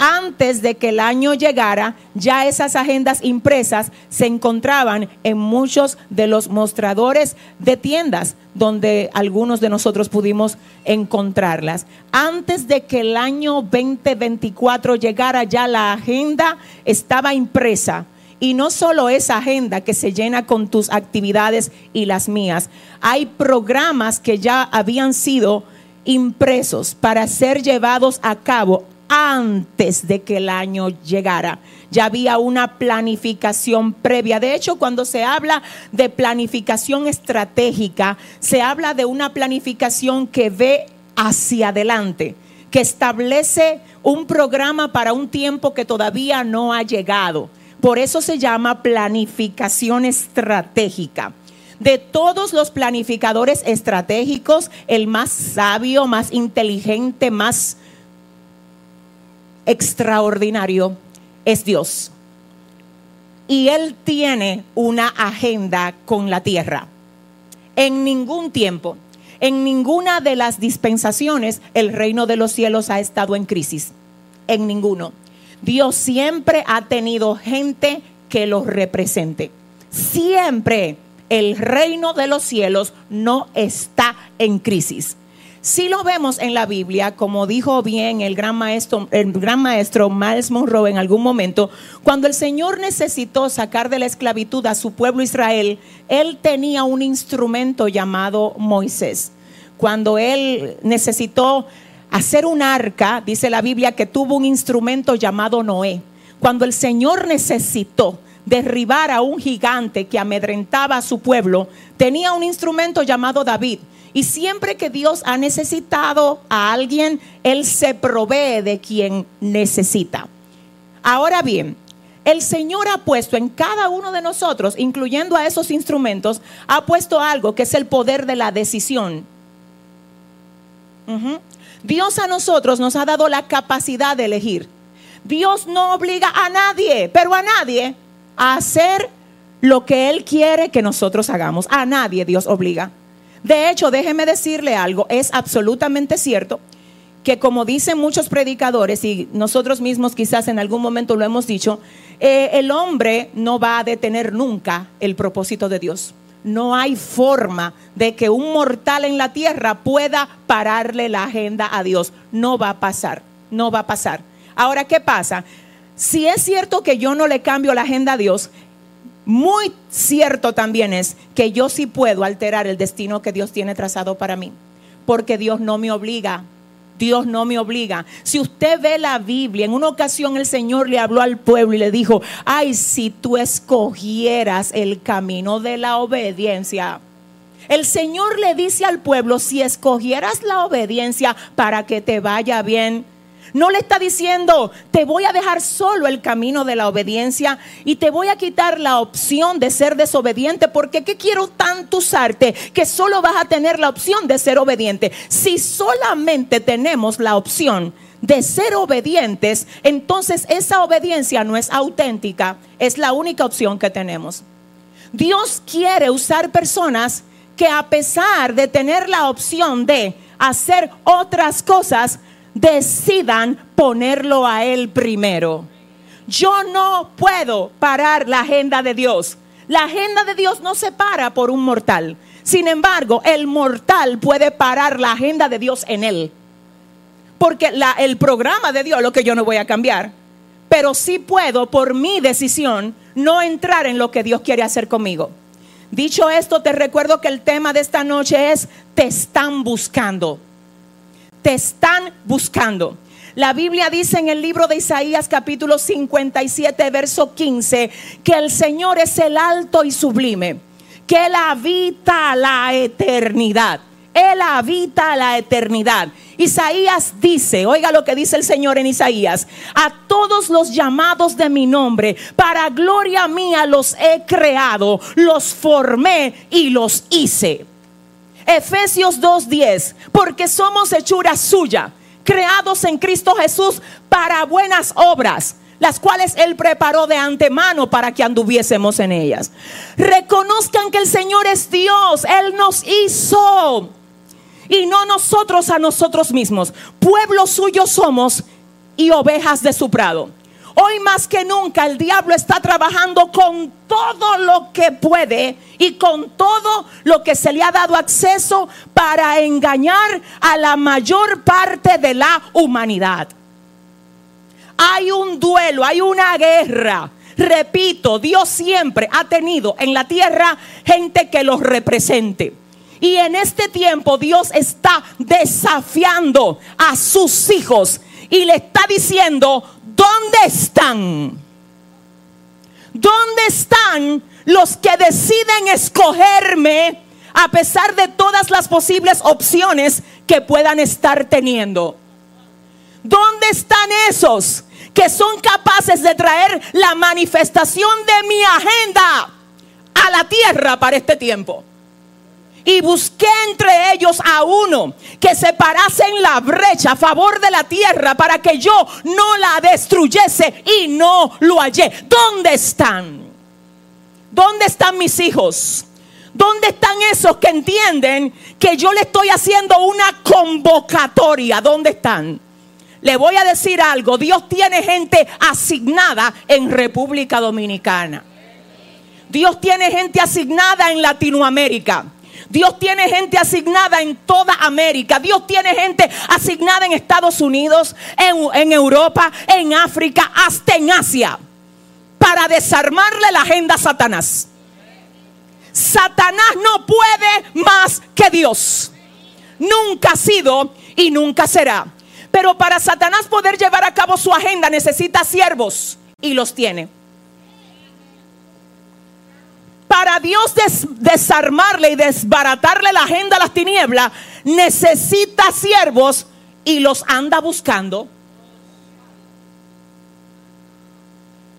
antes de que el año llegara, ya esas agendas impresas se encontraban en muchos de los mostradores de tiendas donde algunos de nosotros pudimos encontrarlas. Antes de que el año 2024 llegara, ya la agenda estaba impresa. Y no solo esa agenda que se llena con tus actividades y las mías, hay programas que ya habían sido impresos para ser llevados a cabo antes de que el año llegara. Ya había una planificación previa. De hecho, cuando se habla de planificación estratégica, se habla de una planificación que ve hacia adelante, que establece un programa para un tiempo que todavía no ha llegado. Por eso se llama planificación estratégica de todos los planificadores estratégicos, el más sabio, más inteligente, más extraordinario es Dios. Y Él tiene una agenda con la tierra. En ningún tiempo, en ninguna de las dispensaciones, el reino de los cielos ha estado en crisis. En ninguno. Dios siempre ha tenido gente que los represente. Siempre el reino de los cielos no está en crisis. Si lo vemos en la Biblia, como dijo bien el gran maestro, Miles Monroe en algún momento, cuando el Señor necesitó sacar de la esclavitud a su pueblo Israel, él tenía un instrumento llamado Moisés. Cuando él necesitó hacer un arca, dice la Biblia que tuvo un instrumento llamado Noé. Cuando el Señor necesitó derribar a un gigante que amedrentaba a su pueblo, tenía un instrumento llamado David. Y siempre que Dios ha necesitado a alguien, Él se provee de quien necesita. Ahora bien, el Señor ha puesto en cada uno de nosotros, incluyendo a esos instrumentos, ha puesto algo que es el poder de la decisión. Dios a nosotros nos ha dado la capacidad de elegir. Dios no obliga a nadie, pero a nadie, a hacer lo que Él quiere que nosotros hagamos. A nadie Dios obliga. De hecho, déjeme decirle algo, es absolutamente cierto que como dicen muchos predicadores y nosotros mismos quizás en algún momento lo hemos dicho, eh, el hombre no va a detener nunca el propósito de Dios. No hay forma de que un mortal en la tierra pueda pararle la agenda a Dios. No va a pasar, no va a pasar. Ahora, ¿qué pasa? Si es cierto que yo no le cambio la agenda a Dios, muy cierto también es que yo sí puedo alterar el destino que Dios tiene trazado para mí, porque Dios no me obliga. Dios no me obliga. Si usted ve la Biblia, en una ocasión el Señor le habló al pueblo y le dijo, ay, si tú escogieras el camino de la obediencia. El Señor le dice al pueblo, si escogieras la obediencia para que te vaya bien, no le está diciendo, te voy a dejar solo el camino de la obediencia y te voy a quitar la opción de ser desobediente, porque ¿qué quiero tanto usarte que solo vas a tener la opción de ser obediente? Si solamente tenemos la opción de ser obedientes, entonces esa obediencia no es auténtica, es la única opción que tenemos. Dios quiere usar personas que a pesar de tener la opción de hacer otras cosas, decidan ponerlo a Él primero. Yo no puedo parar la agenda de Dios. La agenda de Dios no se para por un mortal. Sin embargo, el mortal puede parar la agenda de Dios en él. Porque el programa de Dios, lo que yo no voy a cambiar, pero sí puedo, por mi decisión, no entrar en lo que Dios quiere hacer conmigo. Dicho esto, te recuerdo que el tema de esta noche es, te están buscando. Te están buscando. La Biblia dice en el libro de Isaías capítulo 57, verso 15, que el Señor es el alto y sublime, que Él habita la eternidad. Él habita la eternidad. Isaías dice, oiga lo que dice el Señor en Isaías, a todos los llamados de mi nombre, para gloria mía los he creado, los formé y los hice. Efesios 2.10, porque somos hechura suya, creados en Cristo Jesús para buenas obras, las cuales Él preparó de antemano para que anduviésemos en ellas. Reconozcan que el Señor es Dios, Él nos hizo y no nosotros a nosotros mismos. Pueblo suyo somos y ovejas de su prado. Hoy más que nunca el diablo está trabajando con todo lo que puede y con todo lo que se le ha dado acceso para engañar a la mayor parte de la humanidad. Hay un duelo, hay una guerra. Repito, Dios siempre ha tenido en la tierra gente que los represente. Y en este tiempo Dios está desafiando a sus hijos y le está diciendo, ¿dónde están? ¿Dónde están los que deciden escogerme a pesar de todas las posibles opciones que puedan estar teniendo? ¿Dónde están esos que son capaces de traer la manifestación de mi agenda a la tierra para este tiempo? Y busqué entre ellos a uno que se parase en la brecha a favor de la tierra para que yo no la destruyese y no lo hallé. ¿Dónde están? ¿Dónde están mis hijos? ¿Dónde están esos que entienden que yo le estoy haciendo una convocatoria? ¿Dónde están? Le voy a decir algo, Dios tiene gente asignada en República Dominicana. Dios tiene gente asignada en Latinoamérica. Dios tiene gente asignada en toda América. Dios tiene gente asignada en Estados Unidos, en, Europa, en África, hasta en Asia. Para desarmarle la agenda a Satanás. Satanás no puede más que Dios. Nunca ha sido y nunca será. Pero para Satanás poder llevar a cabo su agenda necesita siervos y los tiene. Para Dios des- desarmarle y desbaratarle la agenda a las tinieblas, necesita siervos y los anda buscando.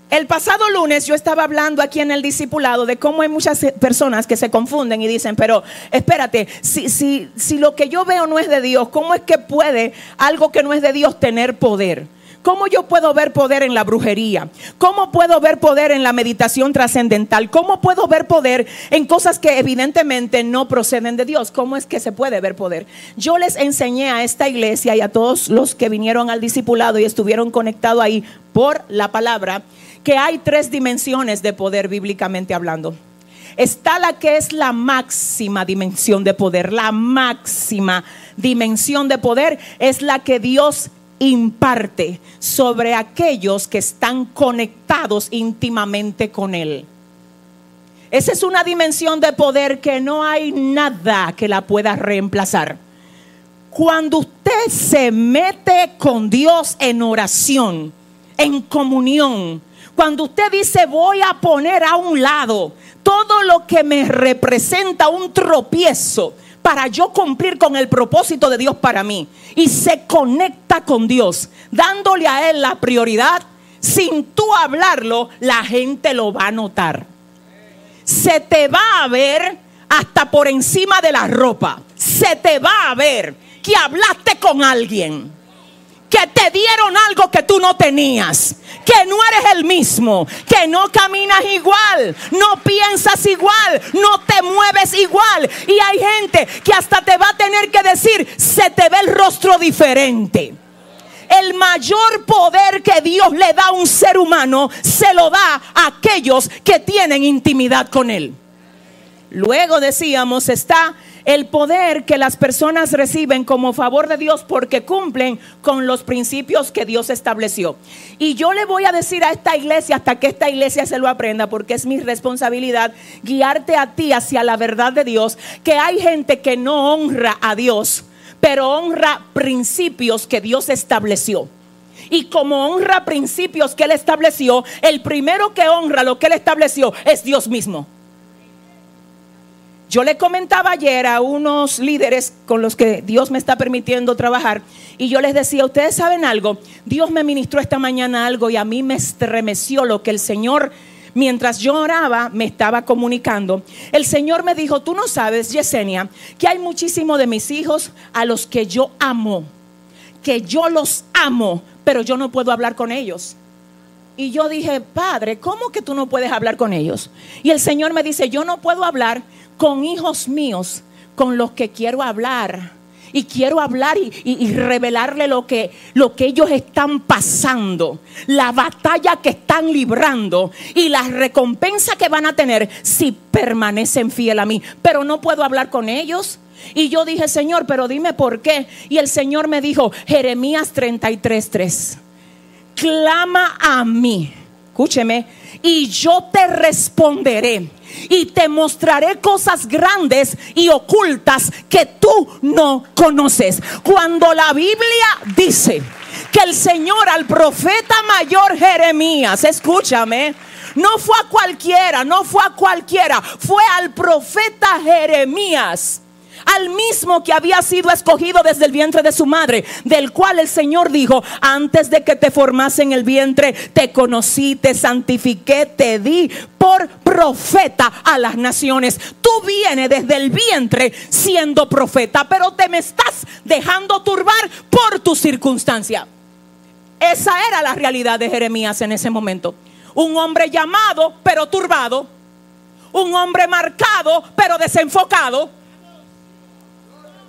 El pasado lunes yo estaba hablando aquí en el discipulado de cómo hay muchas personas que se confunden y dicen, pero espérate, si, si, si lo que yo veo no es de Dios, ¿cómo es que puede algo que no es de Dios tener poder? ¿Cómo yo puedo ver poder en la brujería? ¿Cómo puedo ver poder en la meditación trascendental? ¿Cómo puedo ver poder en cosas que evidentemente no proceden de Dios? ¿Cómo es que se puede ver poder? Yo les enseñé a esta iglesia y a todos los que vinieron al discipulado y estuvieron conectados ahí por la palabra que hay tres dimensiones de poder bíblicamente hablando. Está la que es la máxima dimensión de poder. La máxima dimensión de poder es la que Dios imparte sobre aquellos que están conectados íntimamente con Él. Esa es una dimensión de poder que no hay nada que la pueda reemplazar. Cuando usted se mete con Dios en oración, en comunión, cuando usted dice voy a poner a un lado todo lo que me representa un tropiezo para yo cumplir con el propósito de Dios para mí y se conecta con Dios, dándole a Él la prioridad, sin tú hablarlo, la gente lo va a notar. Se te va a ver hasta por encima de la ropa. Se te va a ver que hablaste con alguien que te dieron algo que tú no tenías, que no eres el mismo, que no caminas igual, no piensas igual, no te mueves igual. Y hay gente que hasta te va a tener que decir, se te ve el rostro diferente. El mayor poder que Dios le da a un ser humano se lo da a aquellos que tienen intimidad con Él. Luego decíamos, está el poder que las personas reciben como favor de Dios porque cumplen con los principios que Dios estableció. Y yo le voy a decir a esta iglesia hasta que esta iglesia se lo aprenda, porque es mi responsabilidad guiarte a ti hacia la verdad de Dios, que hay gente que no honra a Dios, pero honra principios que Dios estableció. Y como honra principios que Él estableció, el primero que honra lo que Él estableció es Dios mismo. Yo le comentaba ayer a unos líderes con los que Dios me está permitiendo trabajar y yo les decía, ustedes saben algo, Dios me ministró esta mañana algo y a mí me estremeció lo que el Señor, mientras yo oraba, me estaba comunicando. El Señor me dijo, tú no sabes, Yesenia, que hay muchísimos de mis hijos a los que yo amo, que yo los amo, pero yo no puedo hablar con ellos. Y yo dije, Padre, ¿cómo que tú no puedes hablar con ellos? Y el Señor me dice, yo no puedo hablar con hijos míos con los que quiero hablar. Y quiero hablar y, revelarle lo que, lo que ellos están pasando, la batalla que están librando y la recompensa que van a tener si permanecen fiel a mí. Pero no puedo hablar con ellos. Y yo dije, Señor, pero dime por qué. Y el Señor me dijo, Jeremías 33:3, clama a mí, escúcheme, y yo te responderé y te mostraré cosas grandes y ocultas que tú no conoces. Cuando la Biblia dice que el Señor al profeta mayor Jeremías, escúchame, no fue a cualquiera, no fue a cualquiera, fue al profeta Jeremías al mismo que había sido escogido desde el vientre de su madre, del cual el Señor dijo, antes de que te formase en el vientre, te conocí, te santifiqué, te di por profeta a las naciones. Tú vienes desde el vientre siendo profeta, pero te me estás dejando turbar por tu circunstancia. Esa era la realidad de Jeremías en ese momento. Un hombre llamado, pero turbado. Un hombre marcado, pero desenfocado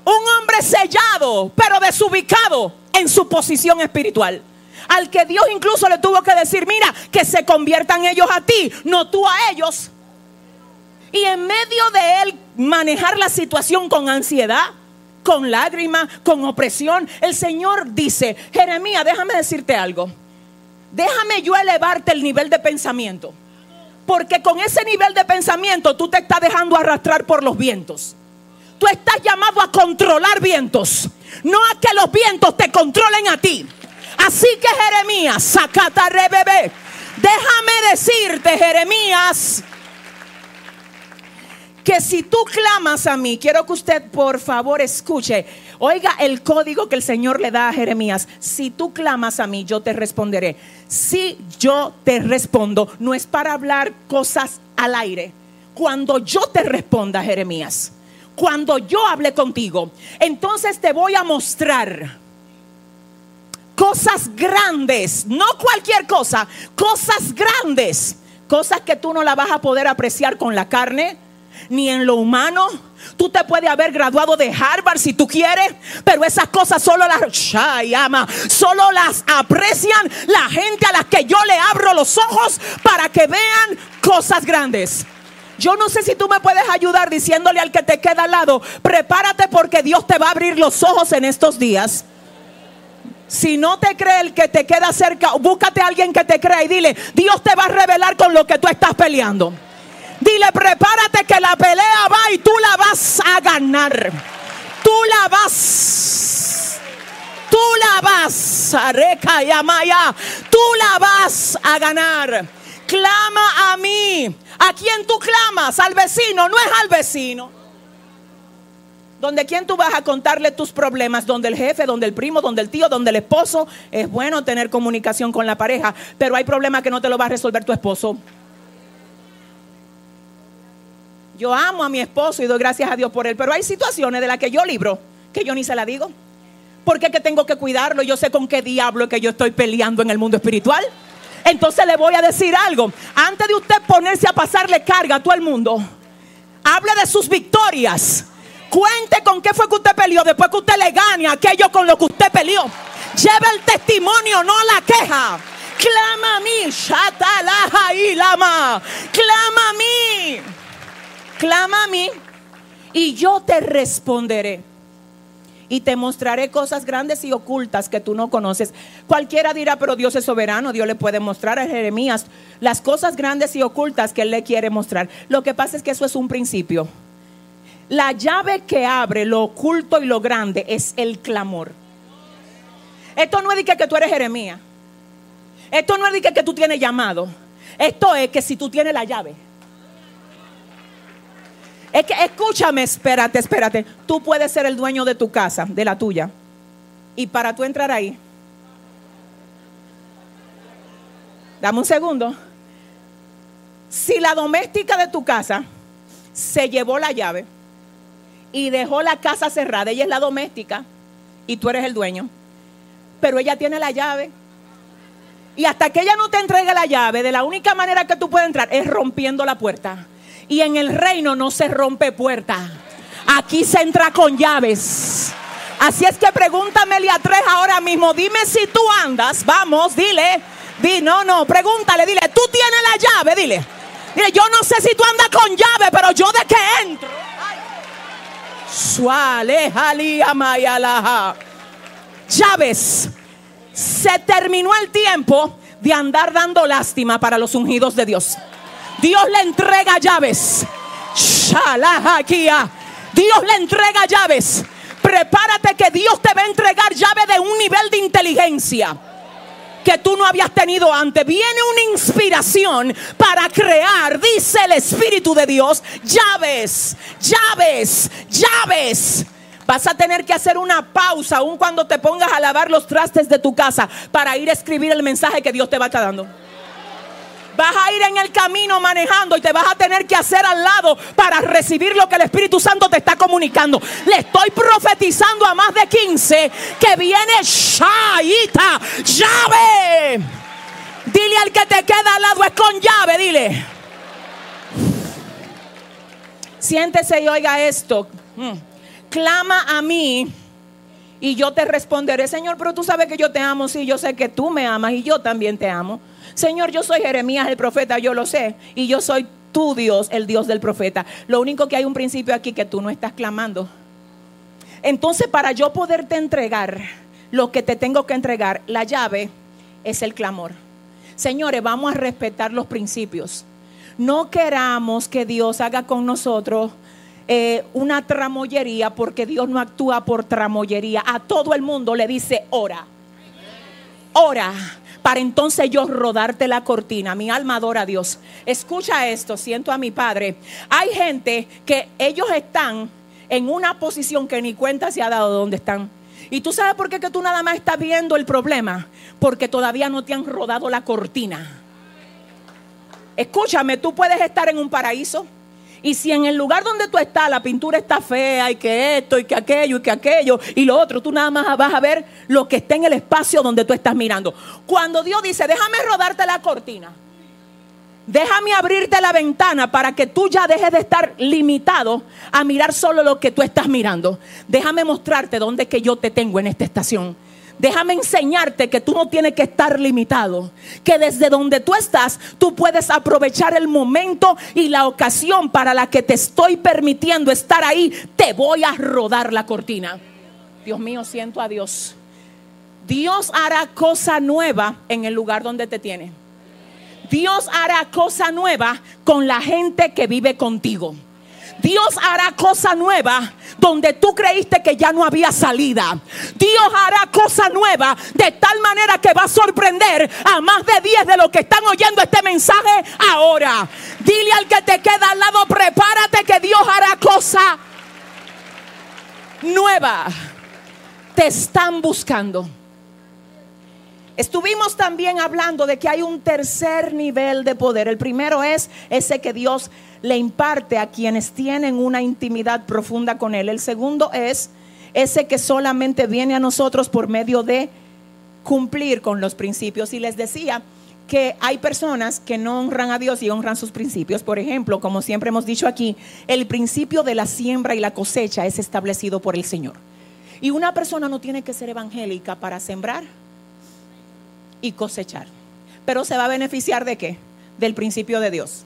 un hombre sellado, pero desubicado en su posición espiritual. Al que Dios incluso le tuvo que decir, mira, que se conviertan ellos a ti, no tú a ellos. Y en medio de él manejar la situación con ansiedad, con lágrimas, con opresión, el Señor dice, Jeremías, déjame decirte algo. Déjame yo elevarte el nivel de pensamiento. Porque con ese nivel de pensamiento tú te estás dejando arrastrar por los vientos tú estás llamado a controlar vientos, no a que los vientos te controlen a ti. Así que Jeremías, sacata bebé. Déjame decirte, Jeremías, que si tú clamas a mí, quiero que usted por favor escuche, oiga el código que el Señor le da a Jeremías. Si tú clamas a mí, yo te responderé. Si yo te respondo, no es para hablar cosas al aire. Cuando yo te responda, Jeremías, cuando yo hable contigo, entonces te voy a mostrar cosas grandes, no cualquier cosa, cosas grandes, cosas que tú no la vas a poder apreciar con la carne, ni en lo humano. Tú te puedes haber graduado de Harvard si tú quieres, pero esas cosas solo las solo las aprecian la gente a las que yo le abro los ojos para que vean cosas grandes. Yo no sé si tú me puedes ayudar diciéndole al que te queda al lado, prepárate porque Dios te va a abrir los ojos en estos días. Si no te cree el que te queda cerca, búscate a alguien que te crea y dile, Dios te va a revelar con lo que tú estás peleando. Dile, prepárate que la pelea va y tú la vas a ganar. Tú la vas. Tú la vas. Amaya. Tú la vas a ganar. Clama a mí ¿A quién tú clamas? Al vecino, no es al vecino. Donde quién tú vas a contarle tus problemas, donde el jefe, donde el primo, donde el tío, donde el esposo. Es bueno tener comunicación con la pareja, pero hay problemas que no te lo va a resolver tu esposo. Yo amo a mi esposo y doy gracias a Dios por él, pero hay situaciones de las que yo libro que yo ni se la digo. Porque que tengo que cuidarlo, yo sé con qué diablo es que yo estoy peleando en el mundo espiritual. Entonces le voy a decir algo. Antes de usted ponerse a pasarle carga a todo el mundo, hable de sus victorias. Cuente con qué fue que usted peleó después que usted le gane aquello con lo que usted peleó. Lleva el testimonio, no la queja. Clama a mí, shatalaja y lama. Clama a mí. Clama a mí y yo te responderé. Y te mostraré cosas grandes y ocultas que tú no conoces. Cualquiera dirá, pero Dios es soberano, Dios le puede mostrar a Jeremías las cosas grandes y ocultas que él le quiere mostrar. Lo que pasa es que eso es un principio. La llave que abre lo oculto y lo grande es el clamor. Esto no es de que, tú eres Jeremías. Esto no es de que tú tienes llamado. Esto es que si tú tienes la llave. Es que escúchame, espérate, espérate. Tú puedes ser el dueño de tu casa, de la tuya. Y para tú entrar ahí, dame un segundo. Si la doméstica de tu casa se llevó la llave y dejó la casa cerrada, ella es la doméstica y tú eres el dueño, pero ella tiene la llave. Y hasta que ella no te entregue la llave, de la única manera que tú puedes entrar es rompiendo la puerta. Y en el reino no se rompe puerta. Aquí se entra con llaves. Así es que pregúntame a tres ahora mismo. Dime si tú andas. Vamos, dile. Di, no, no, pregúntale, dile. Tú tienes la llave, dile. Dile, yo no sé si tú andas con llave, pero yo de que entro. Suale, Llaves. Se terminó el tiempo de andar dando lástima para los ungidos de Dios. Dios le entrega llaves. Dios le entrega llaves. Prepárate que Dios te va a entregar llave de un nivel de inteligencia que tú no habías tenido antes. Viene una inspiración para crear, dice el Espíritu de Dios, llaves, llaves, llaves. Vas a tener que hacer una pausa aun cuando te pongas a lavar los trastes de tu casa para ir a escribir el mensaje que Dios te va a estar dando. Vas a ir en el camino manejando y te vas a tener que hacer al lado para recibir lo que el Espíritu Santo te está comunicando. Le estoy profetizando a más de 15 que viene Shaita, llave. Dile al que te queda al lado, es con llave, dile. Siéntese y oiga esto. Mm. Clama a mí y yo te responderé, Señor, pero tú sabes que yo te amo, sí, yo sé que tú me amas y yo también te amo. Señor, yo soy Jeremías el profeta, yo lo sé. Y yo soy tu Dios, el Dios del profeta. Lo único que hay un principio aquí que tú no estás clamando. Entonces, para yo poderte entregar lo que te tengo que entregar, la llave es el clamor. Señores, vamos a respetar los principios. No queramos que Dios haga con nosotros eh, una tramoyería porque Dios no actúa por tramoyería. A todo el mundo le dice ora. Ora para entonces yo rodarte la cortina. Mi alma adora a Dios. Escucha esto, siento a mi Padre. Hay gente que ellos están en una posición que ni cuenta se ha dado de dónde están. Y tú sabes por qué que tú nada más estás viendo el problema, porque todavía no te han rodado la cortina. Escúchame, tú puedes estar en un paraíso y si en el lugar donde tú estás la pintura está fea y que esto y que aquello y que aquello y lo otro, tú nada más vas a ver lo que está en el espacio donde tú estás mirando. Cuando Dios dice, déjame rodarte la cortina, déjame abrirte la ventana para que tú ya dejes de estar limitado a mirar solo lo que tú estás mirando. Déjame mostrarte dónde que yo te tengo en esta estación. Déjame enseñarte que tú no tienes que estar limitado, que desde donde tú estás tú puedes aprovechar el momento y la ocasión para la que te estoy permitiendo estar ahí. Te voy a rodar la cortina. Dios mío, siento a Dios. Dios hará cosa nueva en el lugar donde te tiene. Dios hará cosa nueva con la gente que vive contigo. Dios hará cosa nueva donde tú creíste que ya no había salida. Dios hará cosa nueva de tal manera que va a sorprender a más de 10 de los que están oyendo este mensaje ahora. Dile al que te queda al lado, prepárate que Dios hará cosa nueva. Te están buscando. Estuvimos también hablando de que hay un tercer nivel de poder. El primero es ese que Dios le imparte a quienes tienen una intimidad profunda con Él. El segundo es ese que solamente viene a nosotros por medio de cumplir con los principios. Y les decía que hay personas que no honran a Dios y honran sus principios. Por ejemplo, como siempre hemos dicho aquí, el principio de la siembra y la cosecha es establecido por el Señor. Y una persona no tiene que ser evangélica para sembrar y cosechar. Pero se va a beneficiar de qué? Del principio de Dios.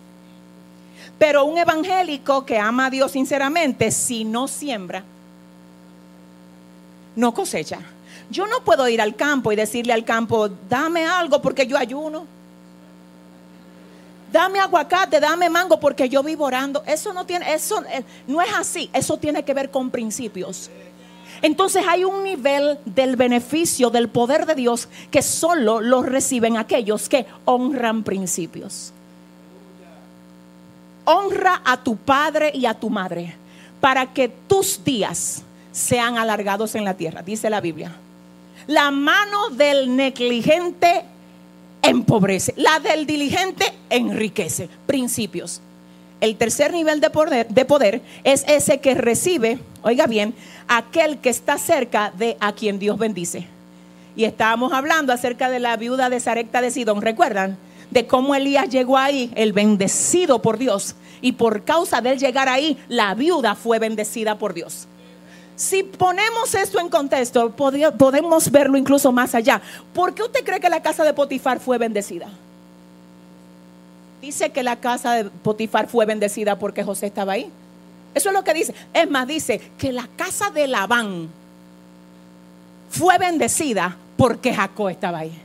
Pero un evangélico que ama a Dios sinceramente, si no siembra, no cosecha. Yo no puedo ir al campo y decirle al campo, dame algo porque yo ayuno. Dame aguacate, dame mango porque yo vivo orando. Eso no tiene, eso eh, no es así. Eso tiene que ver con principios. Entonces hay un nivel del beneficio, del poder de Dios que solo lo reciben aquellos que honran principios. Honra a tu padre y a tu madre para que tus días sean alargados en la tierra, dice la Biblia. La mano del negligente empobrece, la del diligente enriquece. Principios. El tercer nivel de poder, de poder es ese que recibe, oiga bien, aquel que está cerca de a quien Dios bendice. Y estábamos hablando acerca de la viuda de Sarepta de Sidón, ¿recuerdan? De cómo Elías llegó ahí, el bendecido por Dios. Y por causa de él llegar ahí, la viuda fue bendecida por Dios. Si ponemos esto en contexto, podemos verlo incluso más allá. ¿Por qué usted cree que la casa de Potifar fue bendecida? Dice que la casa de Potifar fue bendecida porque José estaba ahí. Eso es lo que dice. Es más, dice que la casa de Labán fue bendecida porque Jacob estaba ahí.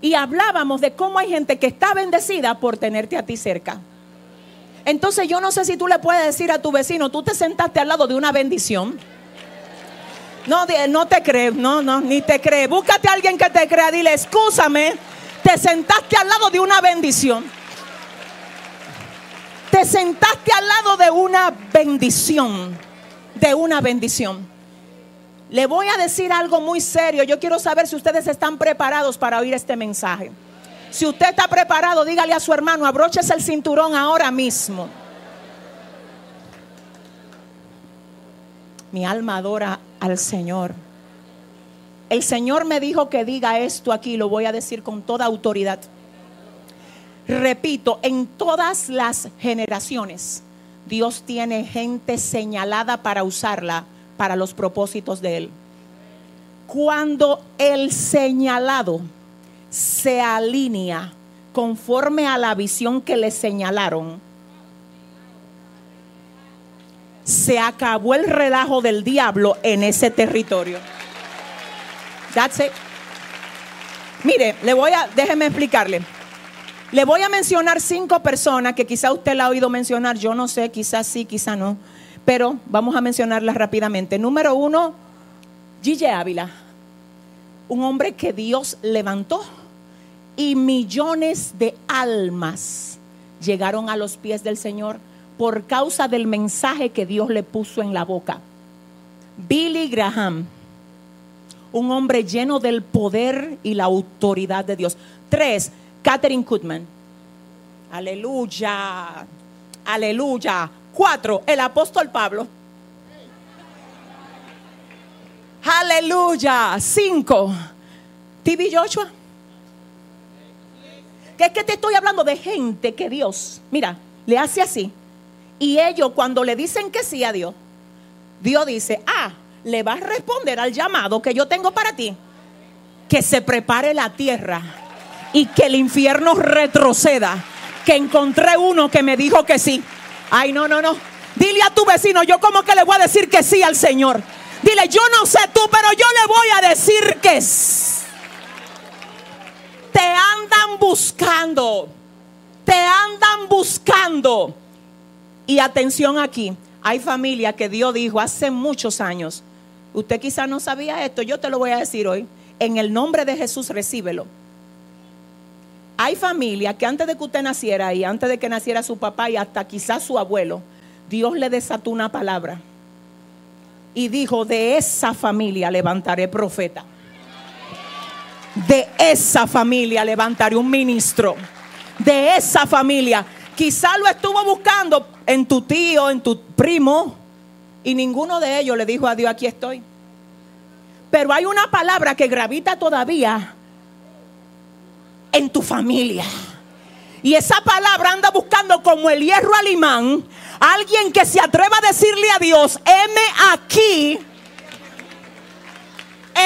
Y hablábamos de cómo hay gente que está bendecida por tenerte a ti cerca. Entonces yo no sé si tú le puedes decir a tu vecino, tú te sentaste al lado de una bendición. No, no te crees, no, no, ni te crees. Búscate a alguien que te crea, dile, escúchame, te sentaste al lado de una bendición. Te sentaste al lado de una bendición, de una bendición. Le voy a decir algo muy serio. Yo quiero saber si ustedes están preparados para oír este mensaje. Si usted está preparado, dígale a su hermano, abroches el cinturón ahora mismo. Mi alma adora al Señor. El Señor me dijo que diga esto aquí, lo voy a decir con toda autoridad. Repito, en todas las generaciones, Dios tiene gente señalada para usarla para los propósitos de Él. Cuando el señalado se alinea conforme a la visión que le señalaron, se acabó el relajo del diablo en ese territorio. That's it. Mire, le voy a, déjeme explicarle. Le voy a mencionar cinco personas que quizá usted la ha oído mencionar, yo no sé, quizás sí, quizá no, pero vamos a mencionarlas rápidamente. Número uno, Gille Ávila, un hombre que Dios levantó y millones de almas llegaron a los pies del Señor por causa del mensaje que Dios le puso en la boca. Billy Graham, un hombre lleno del poder y la autoridad de Dios. Tres, Catherine Kutman. Aleluya, aleluya. Cuatro, el apóstol Pablo. Aleluya. Cinco, TV Joshua. Que es que te estoy hablando de gente que Dios, mira, le hace así y ellos cuando le dicen que sí a Dios, Dios dice, ah, le vas a responder al llamado que yo tengo para ti. Que se prepare la tierra y que el infierno retroceda. Que encontré uno que me dijo que sí. Ay, no, no, no. Dile a tu vecino, yo como que le voy a decir que sí al Señor. Dile, yo no sé tú, pero yo le voy a decir que sí. Te andan buscando. Te andan buscando. Y atención aquí, hay familia que Dios dijo hace muchos años, usted quizás no sabía esto, yo te lo voy a decir hoy, en el nombre de Jesús recíbelo. Hay familia que antes de que usted naciera y antes de que naciera su papá y hasta quizás su abuelo, Dios le desató una palabra y dijo, de esa familia levantaré profeta. De esa familia levantaré un ministro. De esa familia. Quizá lo estuvo buscando en tu tío, en tu primo, y ninguno de ellos le dijo a Dios, aquí estoy. Pero hay una palabra que gravita todavía en tu familia. Y esa palabra anda buscando como el hierro al imán, alguien que se atreva a decirle a Dios, heme aquí,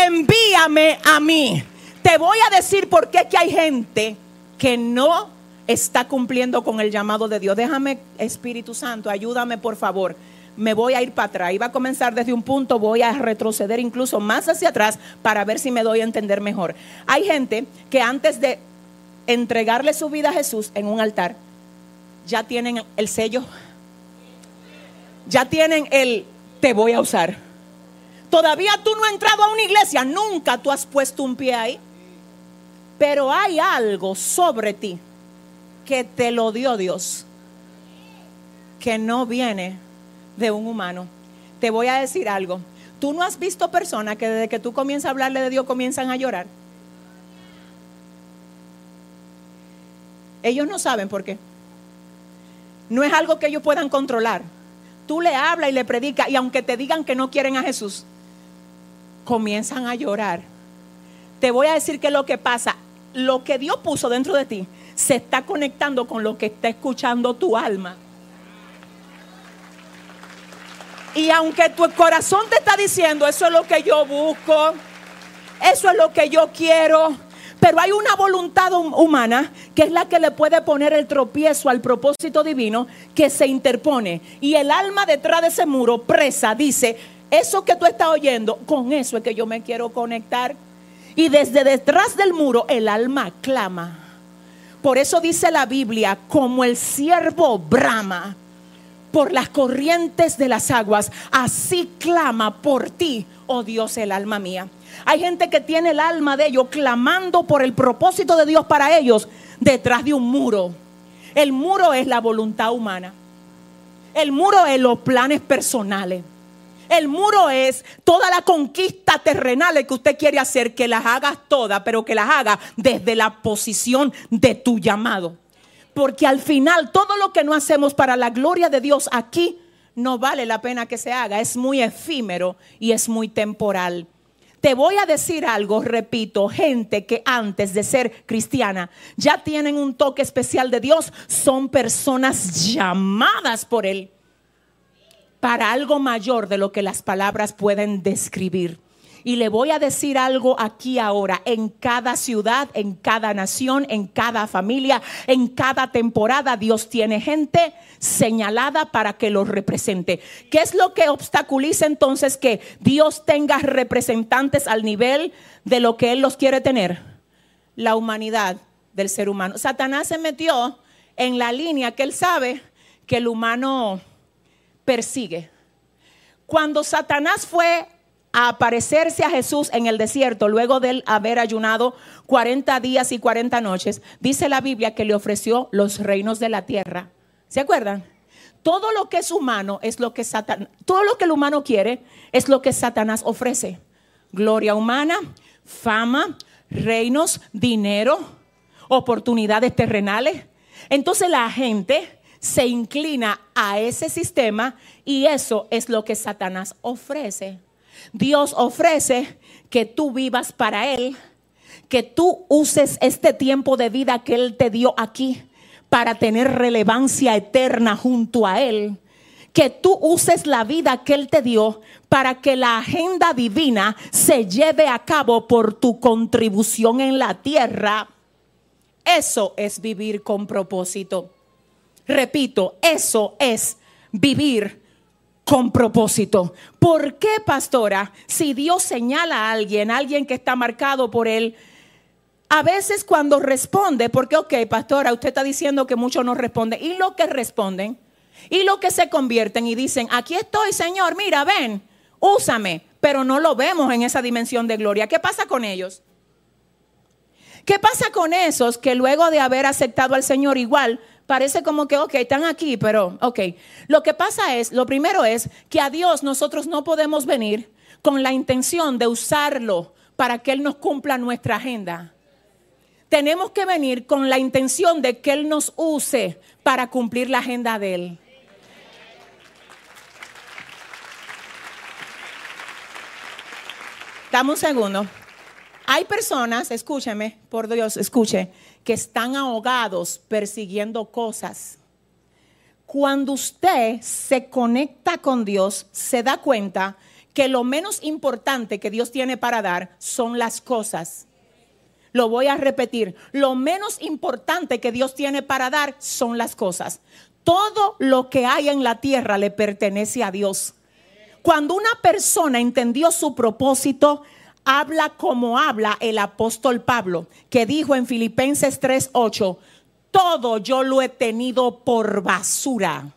envíame a mí. Te voy a decir por qué que hay gente que no está cumpliendo con el llamado de Dios. Déjame, Espíritu Santo, ayúdame por favor. Me voy a ir para atrás. Iba a comenzar desde un punto, voy a retroceder incluso más hacia atrás para ver si me doy a entender mejor. Hay gente que antes de entregarle su vida a Jesús en un altar, ya tienen el sello, ya tienen el te voy a usar. Todavía tú no has entrado a una iglesia, nunca tú has puesto un pie ahí. Pero hay algo sobre ti que te lo dio Dios, que no viene de un humano. Te voy a decir algo. Tú no has visto personas que desde que tú comienzas a hablarle de Dios comienzan a llorar. Ellos no saben por qué. No es algo que ellos puedan controlar. Tú le hablas y le predicas y aunque te digan que no quieren a Jesús, comienzan a llorar. Te voy a decir que lo que pasa, lo que Dios puso dentro de ti, se está conectando con lo que está escuchando tu alma. Y aunque tu corazón te está diciendo, eso es lo que yo busco, eso es lo que yo quiero, pero hay una voluntad humana que es la que le puede poner el tropiezo al propósito divino que se interpone. Y el alma detrás de ese muro, presa, dice, eso que tú estás oyendo, con eso es que yo me quiero conectar. Y desde detrás del muro el alma clama. Por eso dice la Biblia, como el siervo brama por las corrientes de las aguas, así clama por ti, oh Dios, el alma mía. Hay gente que tiene el alma de ellos clamando por el propósito de Dios para ellos detrás de un muro. El muro es la voluntad humana. El muro es los planes personales. El muro es toda la conquista terrenal que usted quiere hacer, que las hagas todas, pero que las haga desde la posición de tu llamado. Porque al final todo lo que no hacemos para la gloria de Dios aquí no vale la pena que se haga. Es muy efímero y es muy temporal. Te voy a decir algo, repito, gente que antes de ser cristiana ya tienen un toque especial de Dios, son personas llamadas por Él para algo mayor de lo que las palabras pueden describir. Y le voy a decir algo aquí ahora, en cada ciudad, en cada nación, en cada familia, en cada temporada, Dios tiene gente señalada para que los represente. ¿Qué es lo que obstaculiza entonces que Dios tenga representantes al nivel de lo que Él los quiere tener? La humanidad del ser humano. Satanás se metió en la línea que Él sabe que el humano persigue. Cuando Satanás fue a aparecerse a Jesús en el desierto, luego de él haber ayunado 40 días y 40 noches, dice la Biblia que le ofreció los reinos de la tierra. ¿Se acuerdan? Todo lo que es humano es lo que Satanás, todo lo que el humano quiere es lo que Satanás ofrece. Gloria humana, fama, reinos, dinero, oportunidades terrenales. Entonces la gente se inclina a ese sistema y eso es lo que Satanás ofrece. Dios ofrece que tú vivas para Él, que tú uses este tiempo de vida que Él te dio aquí para tener relevancia eterna junto a Él. Que tú uses la vida que Él te dio para que la agenda divina se lleve a cabo por tu contribución en la tierra. Eso es vivir con propósito. Repito, eso es vivir con propósito. ¿Por qué, pastora? Si Dios señala a alguien, alguien que está marcado por él, a veces cuando responde, porque, ok, pastora, usted está diciendo que muchos no responden, y lo que responden, y lo que se convierten y dicen, aquí estoy, Señor, mira, ven, úsame, pero no lo vemos en esa dimensión de gloria. ¿Qué pasa con ellos? ¿Qué pasa con esos que luego de haber aceptado al Señor igual parece como que, ok, están aquí, pero, ok. Lo que pasa es, lo primero es que a Dios nosotros no podemos venir con la intención de usarlo para que Él nos cumpla nuestra agenda. Tenemos que venir con la intención de que Él nos use para cumplir la agenda de Él. Dame un segundo. Hay personas, escúcheme, por Dios, escuche, que están ahogados persiguiendo cosas. Cuando usted se conecta con Dios, se da cuenta que lo menos importante que Dios tiene para dar son las cosas. Lo voy a repetir. Lo menos importante que Dios tiene para dar son las cosas. Todo lo que hay en la tierra le pertenece a Dios. Cuando una persona entendió su propósito, habla como habla el apóstol Pablo, que dijo en Filipenses 3:8, todo yo lo he tenido por basura.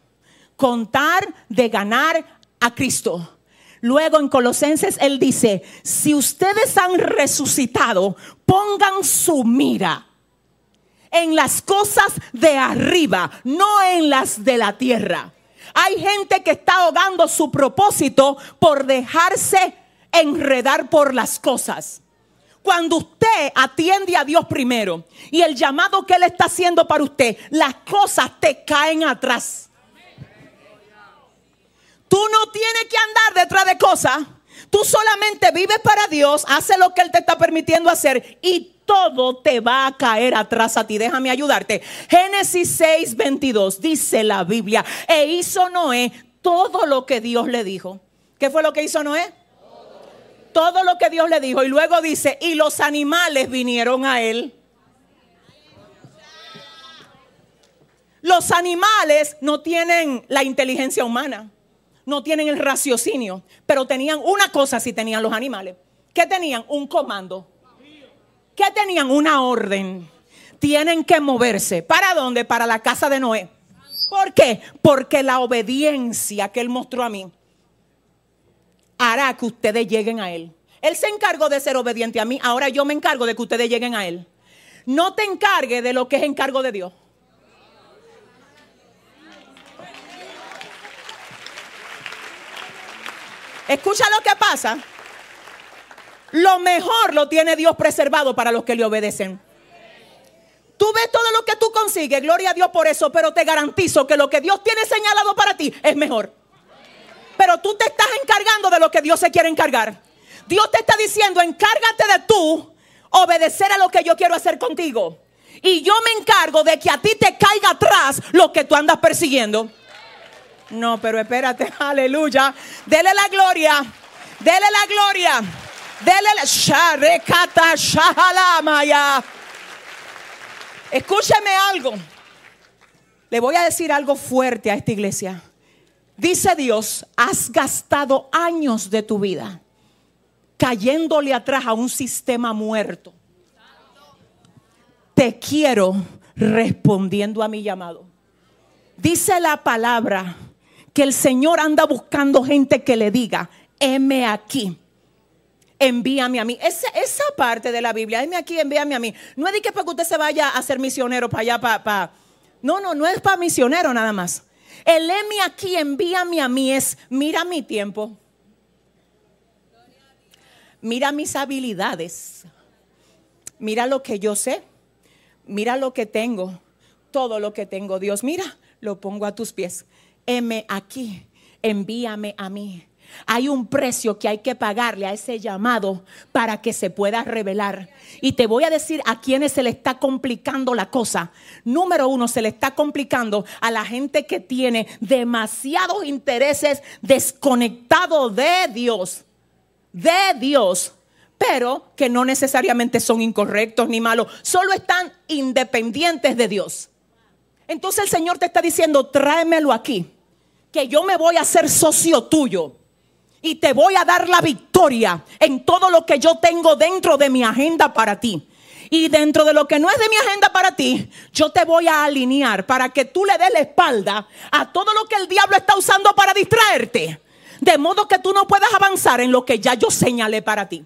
Contar de ganar a Cristo. Luego en Colosenses él dice, si ustedes han resucitado, pongan su mira en las cosas de arriba, no en las de la tierra. Hay gente que está ahogando su propósito por dejarse enredar por las cosas. Cuando usted atiende a Dios primero y el llamado que Él está haciendo para usted, las cosas te caen atrás. Tú no tienes que andar detrás de cosas. Tú solamente vives para Dios, hace lo que Él te está permitiendo hacer y todo te va a caer atrás a ti. Déjame ayudarte. Génesis 6, 22 dice la Biblia, e hizo Noé todo lo que Dios le dijo. ¿Qué fue lo que hizo Noé? Todo lo que Dios le dijo. Y luego dice, y los animales vinieron a él. Los animales no tienen la inteligencia humana, no tienen el raciocinio, pero tenían una cosa si tenían los animales. ¿Qué tenían? Un comando. ¿Qué tenían? Una orden. Tienen que moverse. ¿Para dónde? Para la casa de Noé. ¿Por qué? Porque la obediencia que él mostró a mí hará que ustedes lleguen a él. Él se encargó de ser obediente a mí, ahora yo me encargo de que ustedes lleguen a él. No te encargue de lo que es encargo de Dios. Escucha lo que pasa. Lo mejor lo tiene Dios preservado para los que le obedecen. Tú ves todo lo que tú consigues, gloria a Dios por eso, pero te garantizo que lo que Dios tiene señalado para ti es mejor. Pero tú te estás encargando de lo que Dios se quiere encargar. Dios te está diciendo, encárgate de tú obedecer a lo que yo quiero hacer contigo. Y yo me encargo de que a ti te caiga atrás lo que tú andas persiguiendo. No, pero espérate, aleluya. Dele la gloria, dele la gloria, dele la sharekata shahalamaya. Escúcheme algo. Le voy a decir algo fuerte a esta iglesia. Dice Dios, has gastado años de tu vida cayéndole atrás a un sistema muerto. Te quiero respondiendo a mi llamado. Dice la palabra que el Señor anda buscando gente que le diga, heme aquí, envíame a mí. Esa, esa parte de la Biblia, heme aquí, envíame a mí. No es de que para que usted se vaya a ser misionero para allá, para. No, no, no es para misionero nada más. El heme aquí, envíame a mí es, mira mi tiempo. Mira mis habilidades. Mira lo que yo sé. Mira lo que tengo. Todo lo que tengo, Dios, mira, lo pongo a tus pies. Heme aquí, envíame a mí. Hay un precio que hay que pagarle a ese llamado para que se pueda revelar. Y te voy a decir a quienes se le está complicando la cosa. Número uno, se le está complicando a la gente que tiene demasiados intereses desconectados de Dios. De Dios. Pero que no necesariamente son incorrectos ni malos. Solo están independientes de Dios. Entonces el Señor te está diciendo, tráemelo aquí. Que yo me voy a hacer socio tuyo y te voy a dar la victoria en todo lo que yo tengo dentro de mi agenda para ti. Y dentro de lo que no es de mi agenda para ti, yo te voy a alinear para que tú le des la espalda a todo lo que el diablo está usando para distraerte. De modo que tú no puedas avanzar en lo que ya yo señalé para ti.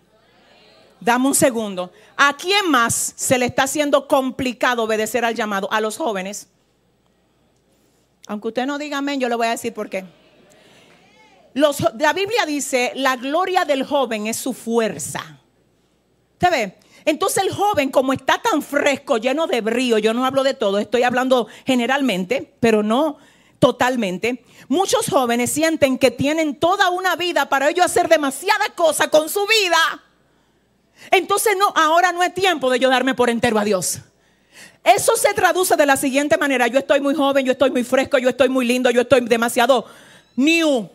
Dame un segundo. ¿A quién más se le está haciendo complicado obedecer al llamado? A los jóvenes. Aunque usted no diga amén, yo le voy a decir por qué. La Biblia dice, la gloria del joven es su fuerza. ¿Usted ve? Entonces el joven, como está tan fresco, lleno de brío, yo no hablo de todo, estoy hablando generalmente, pero no totalmente. Muchos jóvenes sienten que tienen toda una vida para ellos hacer demasiada cosa con su vida. Entonces no, ahora no es tiempo de yo darme por entero a Dios. Eso se traduce de la siguiente manera, yo estoy muy joven, yo estoy muy fresco, yo estoy muy lindo, yo estoy demasiado new.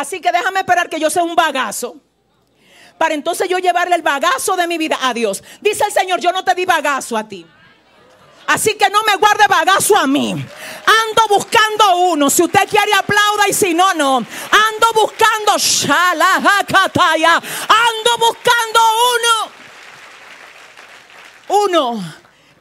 Así que déjame esperar que yo sea un bagazo. Para entonces yo llevarle el bagazo de mi vida a Dios. Dice el Señor, yo no te di bagazo a ti. Así que no me guarde bagazo a mí. Ando buscando uno. Si usted quiere aplauda y si no, no. Ando buscando. Ando buscando uno. Uno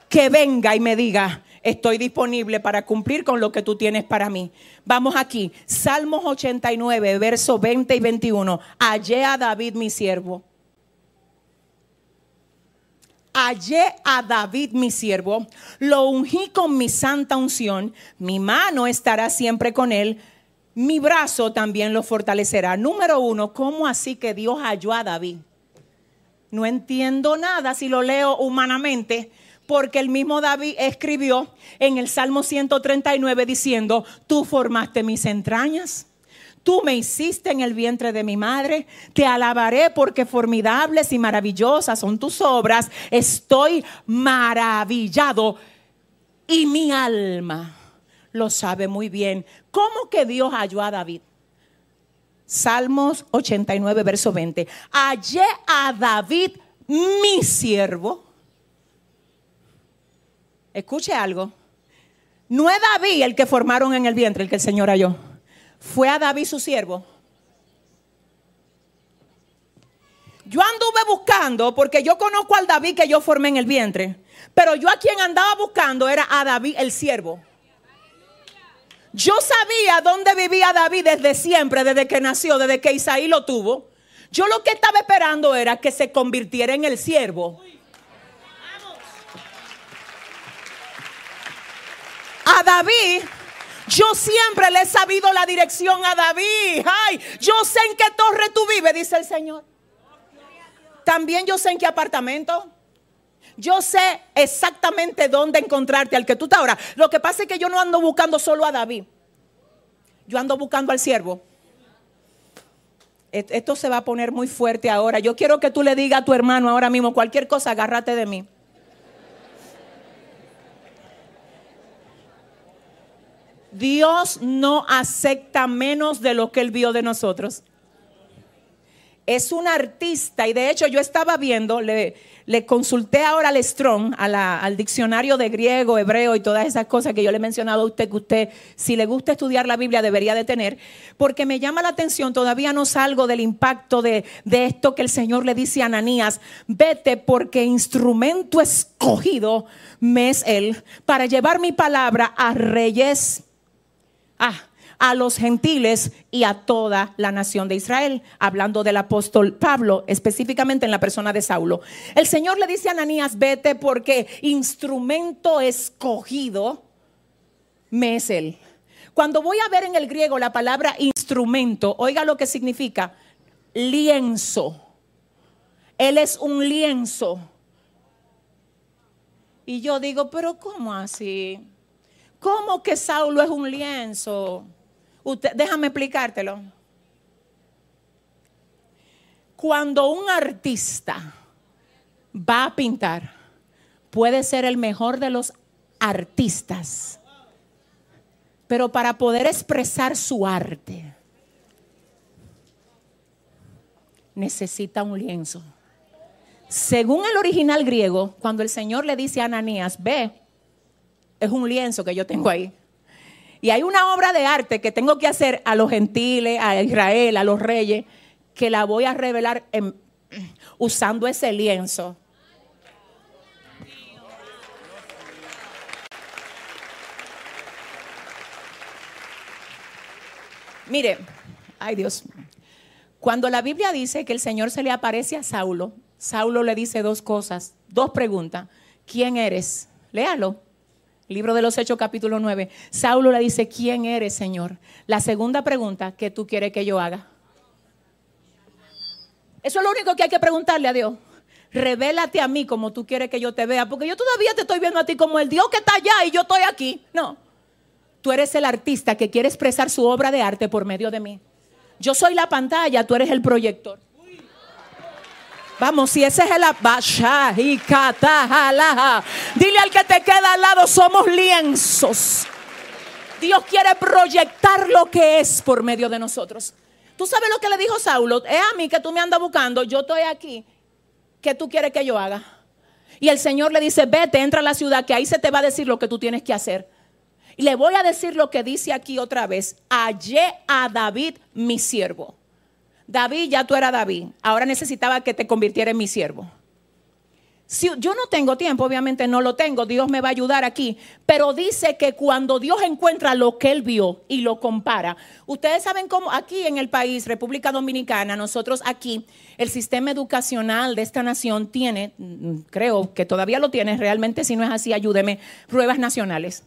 que venga y me diga, estoy disponible para cumplir con lo que tú tienes para mí. Vamos aquí, Salmos 89, versos 20 y 21. Hallé a David mi siervo. Hallé a David mi siervo, lo ungí con mi santa unción, mi mano estará siempre con él, mi brazo también lo fortalecerá. Número uno, ¿cómo así que Dios halló a David? No entiendo nada si lo leo humanamente, porque el mismo David escribió en el Salmo 139 diciendo, tú formaste mis entrañas. Tú me hiciste en el vientre de mi madre. Te alabaré porque formidables y maravillosas son tus obras. Estoy maravillado y mi alma lo sabe muy bien. ¿Cómo que Dios halló a David? Salmos 89, verso 20. Hallé a David, mi siervo Escuche algo. No es David el que formaron en el vientre, el que el Señor halló. Fue a David su siervo. Yo anduve buscando porque yo conozco al David que yo formé en el vientre. Pero yo a quien andaba buscando era a David el siervo. Yo sabía dónde vivía David desde siempre, desde que nació, desde que Isaí lo tuvo. Yo lo que estaba esperando era que se convirtiera en el siervo. A David, yo siempre le he sabido la dirección a David. Ay, yo sé en qué torre tú vives, dice el Señor. También yo sé en qué apartamento. Yo sé exactamente dónde encontrarte al que tú estás ahora. Lo que pasa es que yo no ando buscando solo a David. Yo ando buscando al siervo. Esto se va a poner muy fuerte ahora. Yo quiero que tú le digas a tu hermano ahora mismo cualquier cosa, agárrate de mí. Dios no acepta menos de lo que Él vio de nosotros. Es un artista y de hecho yo estaba viendo, le, consulté ahora al Strong, al diccionario de griego, hebreo y todas esas cosas que yo le he mencionado a usted que usted, si le gusta estudiar la Biblia, debería de tener, porque me llama la atención, todavía no salgo del impacto de, de esto que el Señor le dice a Ananías, vete porque instrumento escogido me es Él para llevar mi palabra a reyes a los gentiles y a toda la nación de Israel, hablando del apóstol Pablo, específicamente en la persona de Saulo. El Señor le dice a Ananías, vete porque instrumento escogido me es él. Cuando voy a ver en el griego la palabra instrumento, oiga lo que significa lienzo. Él es un lienzo. Y yo digo, pero ¿cómo así? ¿Cómo que Saulo es un lienzo? Déjame explicártelo. Cuando un artista va a pintar, puede ser el mejor de los artistas, pero para poder expresar su arte, necesita un lienzo. Según el original griego, cuando el Señor le dice a Ananías, ve, es un lienzo que yo tengo ahí. Y hay una obra de arte que tengo que hacer a los gentiles, a Israel, a los reyes, que la voy a revelar usando ese lienzo. Mire, ay Dios, cuando la Biblia dice que el Señor se le aparece a Saulo, Saulo le dice dos cosas, dos preguntas. ¿Quién eres? Léalo. Libro de los Hechos capítulo 9. Saulo le dice, ¿quién eres, Señor? La segunda pregunta, ¿qué tú quieres que yo haga? Eso es lo único que hay que preguntarle a Dios. Revélate a mí como tú quieres que yo te vea, porque yo todavía te estoy viendo a ti como el Dios que está allá y yo estoy aquí. No, tú eres el artista que quiere expresar su obra de arte por medio de mí. Yo soy la pantalla, tú eres el proyector. Vamos, si ese es el abasha y Dile al que te queda al lado, somos lienzos. Dios quiere proyectar lo que es por medio de nosotros. ¿Tú sabes lo que le dijo Saulo? Es a mí que tú me andas buscando, yo estoy aquí. ¿Qué tú quieres que yo haga? Y el Señor le dice, vete, entra a la ciudad, que ahí se te va a decir lo que tú tienes que hacer. Y le voy a decir lo que dice aquí otra vez. Hallé a David, mi siervo. David, ya tú eras David. Ahora necesitaba que te convirtiera en mi siervo. Si yo no tengo tiempo, obviamente no lo tengo, Dios me va a ayudar aquí, pero dice que cuando Dios encuentra lo que él vio y lo compara, ustedes saben cómo aquí en el país, República Dominicana, nosotros aquí, el sistema educacional de esta nación tiene, mm, creo que todavía lo tiene, realmente si no es así, ayúdeme, pruebas nacionales.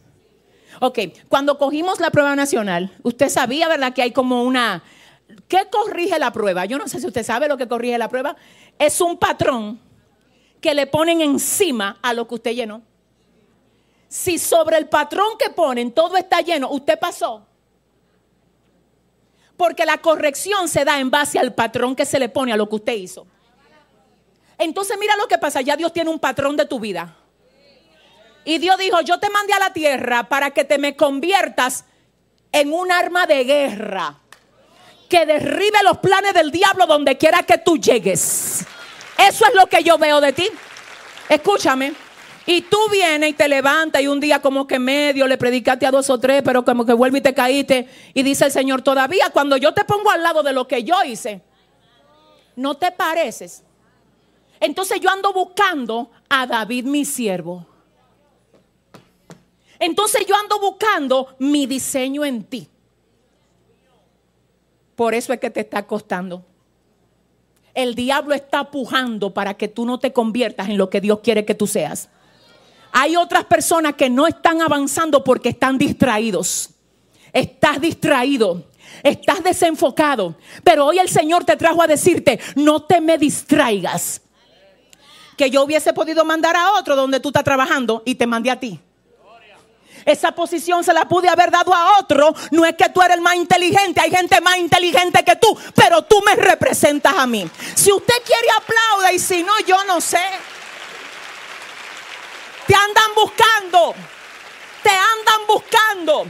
Ok, cuando cogimos la prueba nacional, usted sabía, ¿verdad? Que hay como una... ¿Qué corrige la prueba? Yo no sé si usted sabe lo que corrige la prueba. Es un patrón que le ponen encima a lo que usted llenó. Si sobre el patrón que ponen todo está lleno, usted pasó. Porque la corrección se da en base al patrón que se le pone a lo que usted hizo. Entonces mira lo que pasa, ya Dios tiene un patrón de tu vida. Y Dios dijo, yo te mandé a la tierra para que te me conviertas en un arma de guerra que derribe los planes del diablo donde quiera que tú llegues. Eso es lo que yo veo de ti. Escúchame. Y tú vienes y te levantas y un día como que medio le predicaste a dos o tres, pero como que vuelve y te caíste. Y dice el Señor, todavía cuando yo te pongo al lado de lo que yo hice, no te pareces. Entonces yo ando buscando a David mi siervo. Entonces yo ando buscando mi diseño en ti. Por eso es que te está costando el diablo está pujando para que tú no te conviertas en lo que Dios quiere que tú seas. Hay otras personas que no están avanzando porque están distraídos. Estás distraído. Estás desenfocado. Pero hoy el Señor te trajo a decirte, no te me distraigas. Que yo hubiese podido mandar a otro donde tú estás trabajando y te mandé a ti. Esa posición se la pude haber dado a otro. No es que tú eres el más inteligente, hay gente más inteligente que tú, pero tú me representas a mí. Si usted quiere aplauda y si no, yo no sé. Te andan buscando, te andan buscando.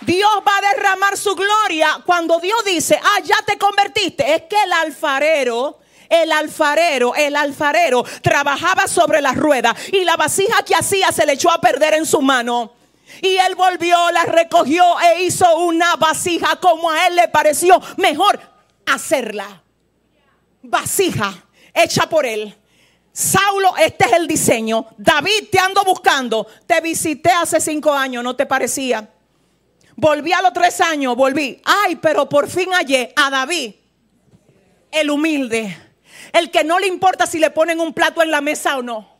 Dios va a derramar su gloria cuando Dios dice, ah, ya te convertiste. Es que el alfarero el alfarero, el alfarero trabajaba sobre la rueda y la vasija que hacía se le echó a perder en su mano. Y él volvió, la recogió e hizo una vasija como a él le pareció mejor hacerla. Vasija hecha por él. Saulo, este es el diseño. David, te ando buscando. Te visité hace cinco años, no te parecía. Volví a los tres años, volví. Ay, pero por fin hallé a David, el humilde, el que no le importa si le ponen un plato en la mesa o no.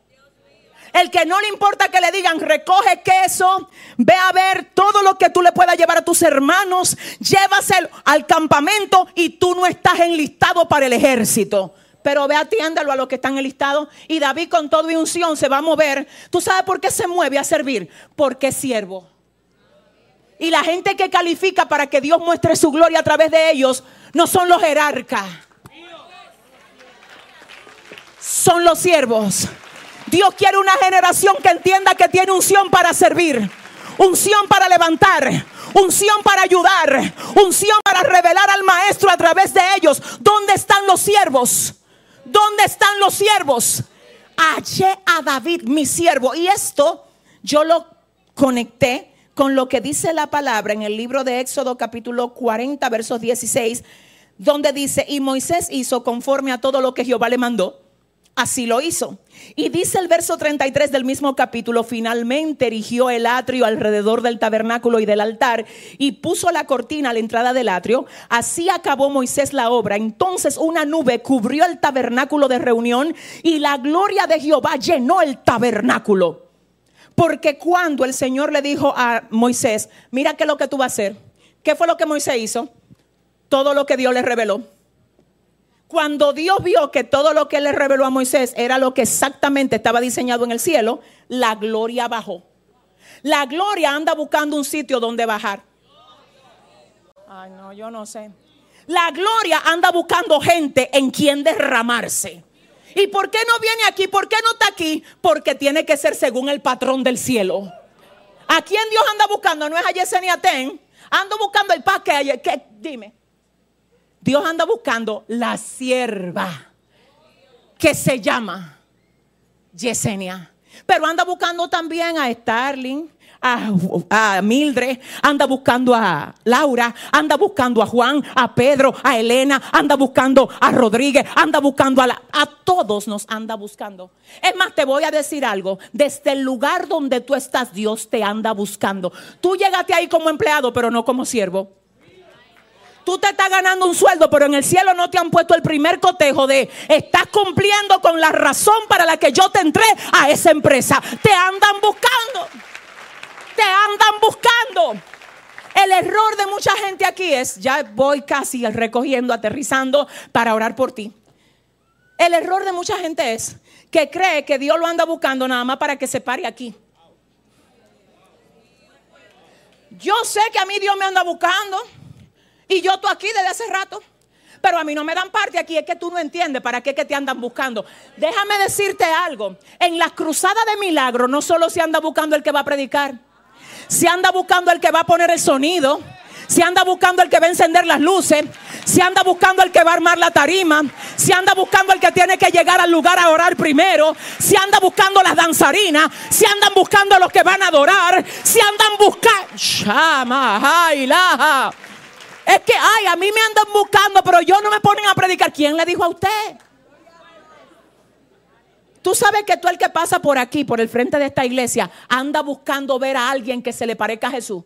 El que no le importa que le digan, recoge queso, ve a ver todo lo que tú le puedas llevar a tus hermanos, llévaselo al campamento y tú no estás enlistado para el ejército. Pero ve atiéndalo a los que están enlistados. Y David con todo y unción se va a mover. ¿Tú sabes por qué se mueve a servir? Porque es siervo. Y la gente que califica para que Dios muestre su gloria a través de ellos no son los jerarcas. Son los siervos. Dios quiere una generación que entienda que tiene unción para servir, unción para levantar, unción para ayudar, unción para revelar al maestro a través de ellos. ¿Dónde están los siervos? ¿Dónde están los siervos? Hallé a David, mi siervo. Y esto yo lo conecté con lo que dice la palabra en el libro de Éxodo capítulo 40, versos 16, donde dice, y Moisés hizo conforme a todo lo que Jehová le mandó. Así lo hizo. Y dice el verso 33 del mismo capítulo, finalmente erigió el atrio alrededor del tabernáculo y del altar y puso la cortina a la entrada del atrio. Así acabó Moisés la obra. Entonces una nube cubrió el tabernáculo de reunión y la gloria de Jehová llenó el tabernáculo. Porque cuando el Señor le dijo a Moisés, mira qué es lo que tú vas a hacer, ¿qué fue lo que Moisés hizo? Todo lo que Dios le reveló. Cuando Dios vio que todo lo que le reveló a Moisés era lo que exactamente estaba diseñado en el cielo, la gloria bajó. La gloria anda buscando un sitio donde bajar. Ay, no, yo no sé. La gloria anda buscando gente en quien derramarse. ¿Y por qué no viene aquí? ¿Por qué no está aquí? Porque tiene que ser según el patrón del cielo. ¿A quién Dios anda buscando? No es a Yesenia Ten. Ando buscando el paque. Que, dime. Dios anda buscando la sierva que se llama Yesenia. Pero anda buscando también a Starling, a, Mildred, anda buscando a Laura, anda buscando a Juan, a Pedro, a Elena, anda buscando a Rodríguez, anda buscando a a todos nos anda buscando. Es más, te voy a decir algo, desde el lugar donde tú estás, Dios te anda buscando. Tú llegaste ahí como empleado, pero no como siervo. Tú te estás ganando un sueldo, pero en el cielo no te han puesto el primer cotejo de estás cumpliendo con la razón para la que yo te entré a esa empresa. Te andan buscando. Te andan buscando. El error de mucha gente aquí es, ya voy casi recogiendo, aterrizando para orar por ti. El error de mucha gente es que cree que Dios lo anda buscando nada más para que se pare aquí. Yo sé que a mí Dios me anda buscando. Y yo estoy aquí desde hace rato. Pero a mí no me dan parte aquí, es que tú no entiendes para qué que te andan buscando. Déjame decirte algo. En las cruzadas de milagro no solo se anda buscando el que va a predicar, se anda buscando el que va a poner el sonido, se anda buscando el que va a encender las luces, se anda buscando el que va a armar la tarima, se anda buscando el que tiene que llegar al lugar a orar primero, se anda buscando las danzarinas, se andan buscando los que van a adorar, se andan buscando... Es que, ay, a mí me andan buscando, pero yo no me ponen a predicar. ¿Quién le dijo a usted? Tú sabes que tú el que pasa por aquí, por el frente de esta iglesia, anda buscando ver a alguien que se le parezca a Jesús.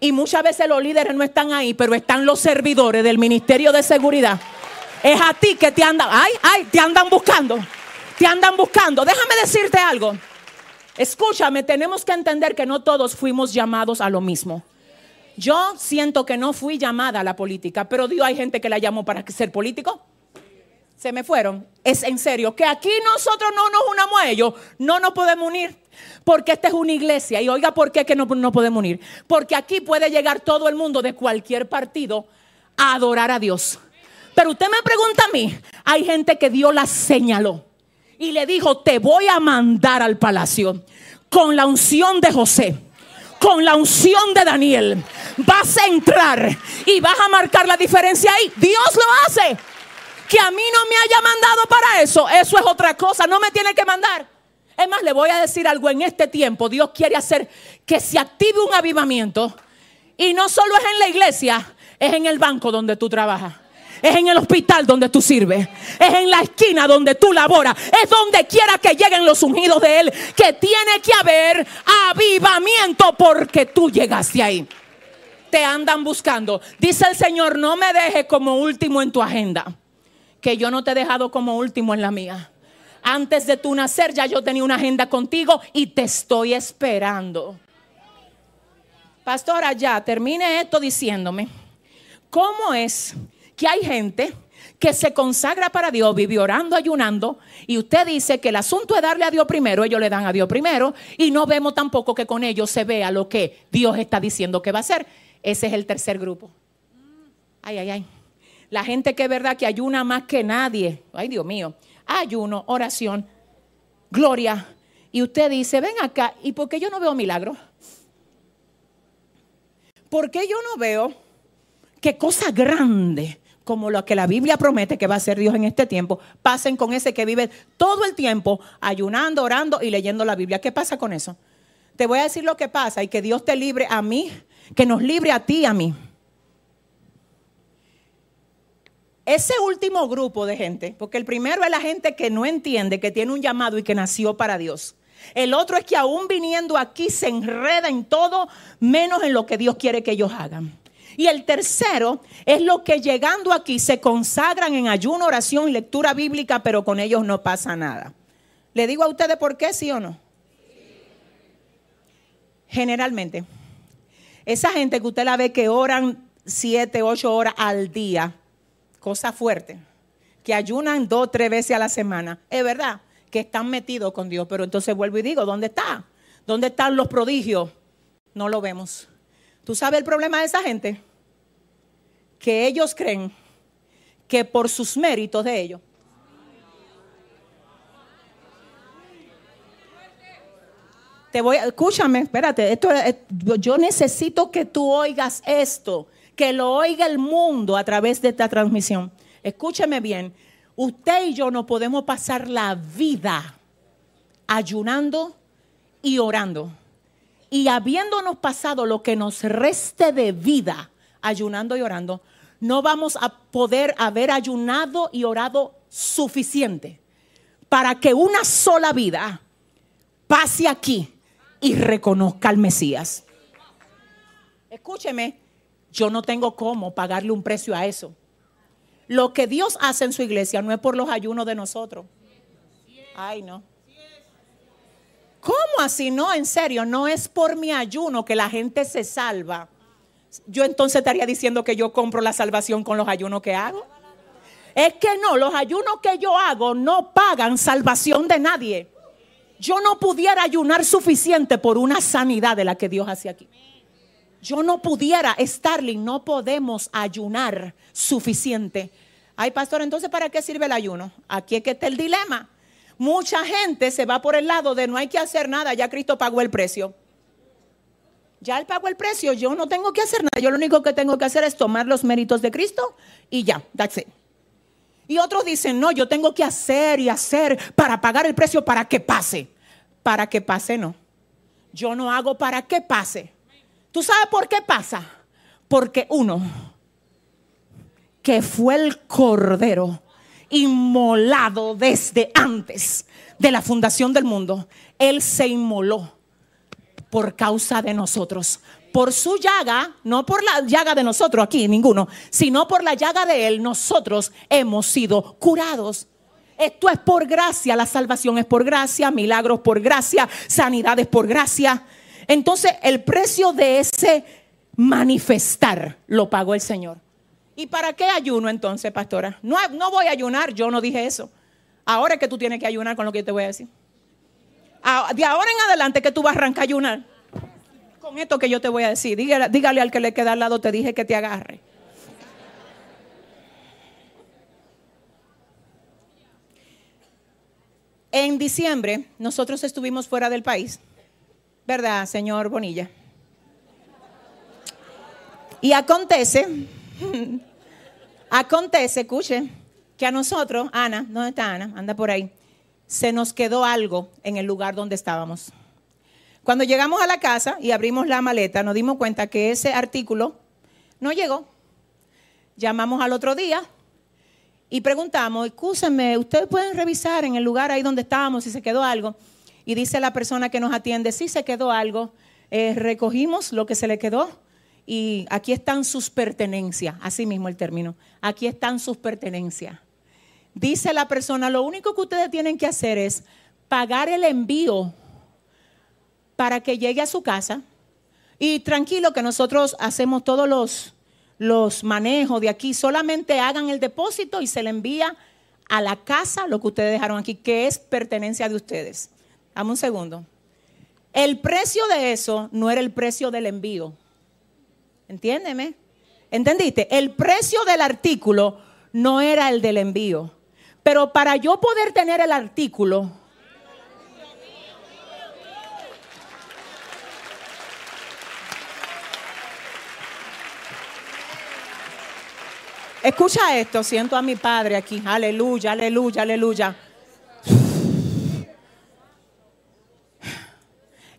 Y muchas veces los líderes no están ahí, pero están los servidores del Ministerio de Seguridad. Es a ti que te andan, ay, ay, te andan buscando. Te andan buscando. Déjame decirte algo. Escúchame, tenemos que entender que no todos fuimos llamados a lo mismo. Yo siento que no fui llamada a la política, pero Dios hay gente que la llamó para ser político. Se me fueron. Es en serio, que aquí nosotros no nos unamos a ellos, no nos podemos unir. Porque esta es una iglesia. Y oiga, ¿por qué que no, no podemos unir? Porque aquí puede llegar todo el mundo de cualquier partido a adorar a Dios. Pero usted me pregunta a mí, hay gente que Dios la señaló y le dijo, te voy a mandar al palacio con la unción de José con la unción de Daniel, vas a entrar y vas a marcar la diferencia ahí. Dios lo hace. Que a mí no me haya mandado para eso, eso es otra cosa, no me tiene que mandar. Es más, le voy a decir algo en este tiempo. Dios quiere hacer que se active un avivamiento. Y no solo es en la iglesia, es en el banco donde tú trabajas. Es en el hospital donde tú sirves. Es en la esquina donde tú laboras. Es donde quiera que lleguen los ungidos de Él. Que tiene que haber avivamiento porque tú llegaste ahí. Te andan buscando. Dice el Señor, no me dejes como último en tu agenda. Que yo no te he dejado como último en la mía. Antes de tu nacer ya yo tenía una agenda contigo y te estoy esperando. Pastora, ya termine esto diciéndome, ¿cómo es que hay gente que se consagra para Dios, vive orando, ayunando, y usted dice que el asunto es darle a Dios primero, ellos le dan a Dios primero, y no vemos tampoco que con ellos se vea lo que Dios está diciendo que va a hacer. Ese es el tercer grupo. Ay, ay, ay. La gente que es verdad que ayuna más que nadie. Ay, Dios mío. Ayuno, oración, gloria. Y usted dice, ven acá, ¿y por qué yo no veo milagros? ¿Por qué yo no veo que cosa grande como lo que la Biblia promete que va a ser Dios en este tiempo, pasen con ese que vive todo el tiempo ayunando, orando y leyendo la Biblia. ¿Qué pasa con eso? Te voy a decir lo que pasa y que Dios te libre a mí, que nos libre a ti y a mí. Ese último grupo de gente, porque el primero es la gente que no entiende que tiene un llamado y que nació para Dios. El otro es que aún viniendo aquí se enreda en todo menos en lo que Dios quiere que ellos hagan. Y el tercero es lo que llegando aquí se consagran en ayuno, oración y lectura bíblica, pero con ellos no pasa nada. ¿Le digo a ustedes por qué, sí o no? Generalmente, esa gente que usted la ve que oran siete, ocho horas al día, cosa fuerte, que ayunan dos, tres veces a la semana, es verdad que están metidos con Dios, pero entonces vuelvo y digo, ¿dónde está? ¿Dónde están los prodigios? No lo vemos. ¿Tú sabes el problema de esa gente? que ellos creen que por sus méritos de ellos. Te voy, escúchame, espérate, esto, yo necesito que tú oigas esto, que lo oiga el mundo a través de esta transmisión. Escúcheme bien, usted y yo no podemos pasar la vida ayunando y orando. Y habiéndonos pasado lo que nos reste de vida ayunando y orando, no vamos a poder haber ayunado y orado suficiente para que una sola vida pase aquí y reconozca al Mesías. Escúcheme, yo no tengo cómo pagarle un precio a eso. Lo que Dios hace en su iglesia no es por los ayunos de nosotros. Ay, no. ¿Cómo así? No, en serio, no es por mi ayuno que la gente se salva. Yo entonces estaría diciendo que yo compro la salvación con los ayunos que hago. Es que no, los ayunos que yo hago no pagan salvación de nadie. Yo no pudiera ayunar suficiente por una sanidad de la que Dios hace aquí. Yo no pudiera, Starling, no podemos ayunar suficiente. Ay, pastor, entonces ¿para qué sirve el ayuno? Aquí es que está el dilema. Mucha gente se va por el lado de no hay que hacer nada, ya Cristo pagó el precio. Ya él pagó el precio, yo no tengo que hacer nada. Yo lo único que tengo que hacer es tomar los méritos de Cristo y ya, that's. Y otros dicen, no, yo tengo que hacer y hacer para pagar el precio para que pase. Para que pase, no. Yo no hago para que pase. ¿Tú sabes por qué pasa? Porque uno, que fue el cordero inmolado desde antes de la fundación del mundo, él se inmoló por causa de nosotros. Por su llaga, no por la llaga de nosotros aquí, ninguno, sino por la llaga de Él, nosotros hemos sido curados. Esto es por gracia, la salvación es por gracia, milagros por gracia, sanidades por gracia. Entonces el precio de ese manifestar lo pagó el Señor. ¿Y para qué ayuno entonces, pastora? No, no voy a ayunar, yo no dije eso. Ahora es que tú tienes que ayunar con lo que yo te voy a decir. De ahora en adelante que tú vas a arrancar a ayunar. Con esto que yo te voy a decir, dígale, dígale al que le queda al lado, te dije que te agarre. En diciembre nosotros estuvimos fuera del país, ¿verdad, señor Bonilla? Y acontece, acontece, escuche, que a nosotros, Ana, ¿dónde está Ana? Anda por ahí se nos quedó algo en el lugar donde estábamos. Cuando llegamos a la casa y abrimos la maleta, nos dimos cuenta que ese artículo no llegó. Llamamos al otro día y preguntamos, escúsenme, ¿ustedes pueden revisar en el lugar ahí donde estábamos si se quedó algo? Y dice la persona que nos atiende, sí se quedó algo, eh, recogimos lo que se le quedó y aquí están sus pertenencias, así mismo el término, aquí están sus pertenencias. Dice la persona, lo único que ustedes tienen que hacer es pagar el envío para que llegue a su casa. Y tranquilo que nosotros hacemos todos los, los manejos de aquí. Solamente hagan el depósito y se le envía a la casa lo que ustedes dejaron aquí, que es pertenencia de ustedes. Dame un segundo. El precio de eso no era el precio del envío. Entiéndeme. ¿Entendiste? El precio del artículo no era el del envío. Pero para yo poder tener el artículo, Escucha esto, siento a mi padre aquí. Aleluya, aleluya, aleluya.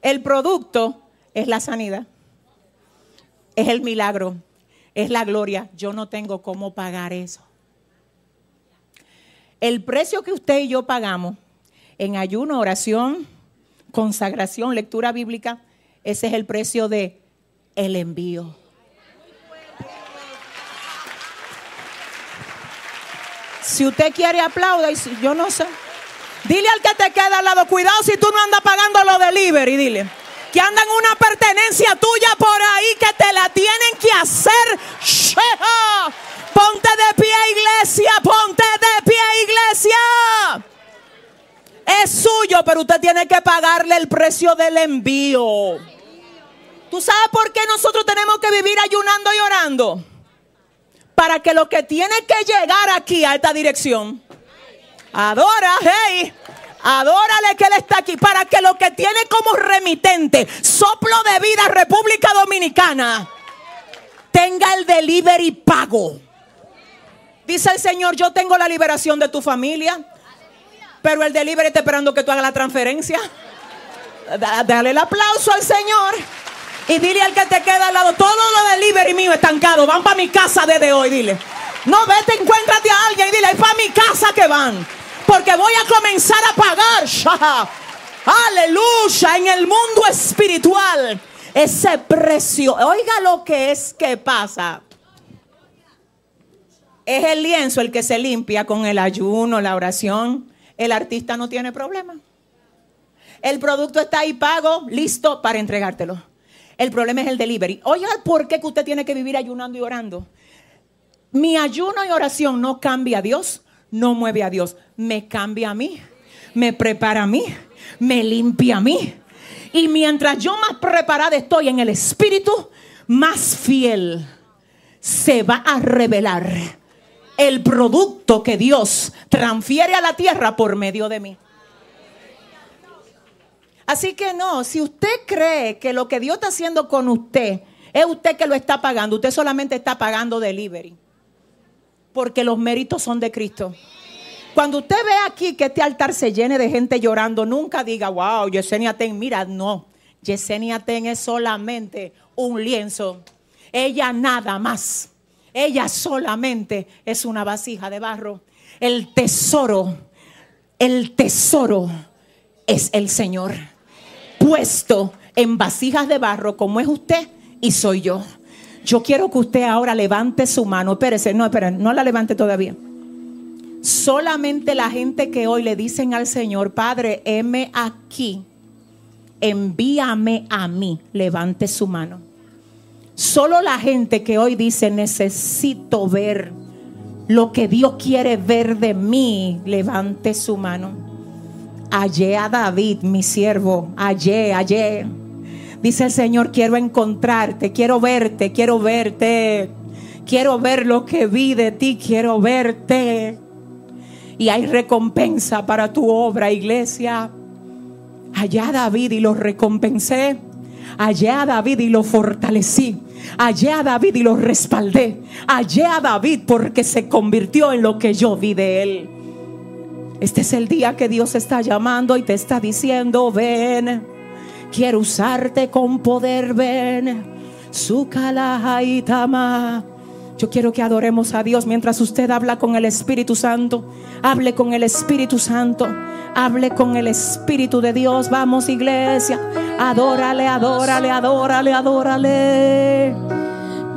El producto es la sanidad. Es el milagro. Es la gloria. Yo no tengo cómo pagar eso. El precio que usted y yo pagamos en ayuno, oración, consagración, lectura bíblica, ese es el precio de el envío. Si usted quiere aplauda y si, yo no sé. Dile al que te queda al lado, cuidado si tú no andas pagando lo delivery, dile. Que andan una pertenencia tuya por ahí que te la tienen que hacer. Ponte de pie, iglesia. Ponte de pie, iglesia. Es suyo, pero usted tiene que pagarle el precio del envío. ¿Tú sabes por qué nosotros tenemos que vivir ayunando y orando? Para que lo que tiene que llegar aquí a esta dirección, adora, hey, adórale que Él está aquí. Para que lo que tiene como remitente, soplo de vida República Dominicana, tenga el delivery pago. Dice el Señor, yo tengo la liberación de tu familia, pero el delivery está esperando que tú hagas la transferencia. Da- Dale el aplauso al Señor. Y dile al que te queda al lado, todo lo delivery mío estancado, van para mi casa desde hoy, dile. No, vete, encuéntrate a alguien y dile, es para mi casa que van. Porque voy a comenzar a pagar. Aleluya, en el mundo espiritual. Ese precio, oiga lo que es que pasa. Es el lienzo el que se limpia con el ayuno, la oración. El artista no tiene problema. El producto está ahí pago, listo para entregártelo. El problema es el delivery. Oiga, ¿por qué que usted tiene que vivir ayunando y orando? Mi ayuno y oración no cambia a Dios, no mueve a Dios, me cambia a mí, me prepara a mí, me limpia a mí. Y mientras yo más preparada estoy en el espíritu, más fiel se va a revelar el producto que Dios transfiere a la tierra por medio de mí. Así que no, si usted cree que lo que Dios está haciendo con usted es usted que lo está pagando, usted solamente está pagando delivery. Porque los méritos son de Cristo. Cuando usted ve aquí que este altar se llene de gente llorando, nunca diga, wow, Yesenia Ten, mira, no. Yesenia Ten es solamente un lienzo. Ella nada más. Ella solamente es una vasija de barro. El tesoro, el tesoro es el Señor. Puesto en vasijas de barro como es usted y soy yo. Yo quiero que usted ahora levante su mano. Espérese, no, espérese, no la levante todavía. Solamente la gente que hoy le dicen al Señor, Padre, heme aquí, envíame a mí, levante su mano. Solo la gente que hoy dice, necesito ver lo que Dios quiere ver de mí, levante su mano. Hallé a David, mi siervo, hallé, hallé. Dice el Señor, quiero encontrarte, quiero verte, quiero verte. Quiero ver lo que vi de ti, quiero verte. Y hay recompensa para tu obra, iglesia. Hallé a David y lo recompensé. Hallé a David y lo fortalecí. Hallé a David y lo respaldé. Hallé a David porque se convirtió en lo que yo vi de él. Este es el día que Dios está llamando y te está diciendo, ven, quiero usarte con poder, ven. Su tama. Yo quiero que adoremos a Dios mientras usted habla con el Espíritu Santo. Hable con el Espíritu Santo. Hable con el Espíritu de Dios. Vamos, iglesia. Adórale, adórale, adórale, adórale.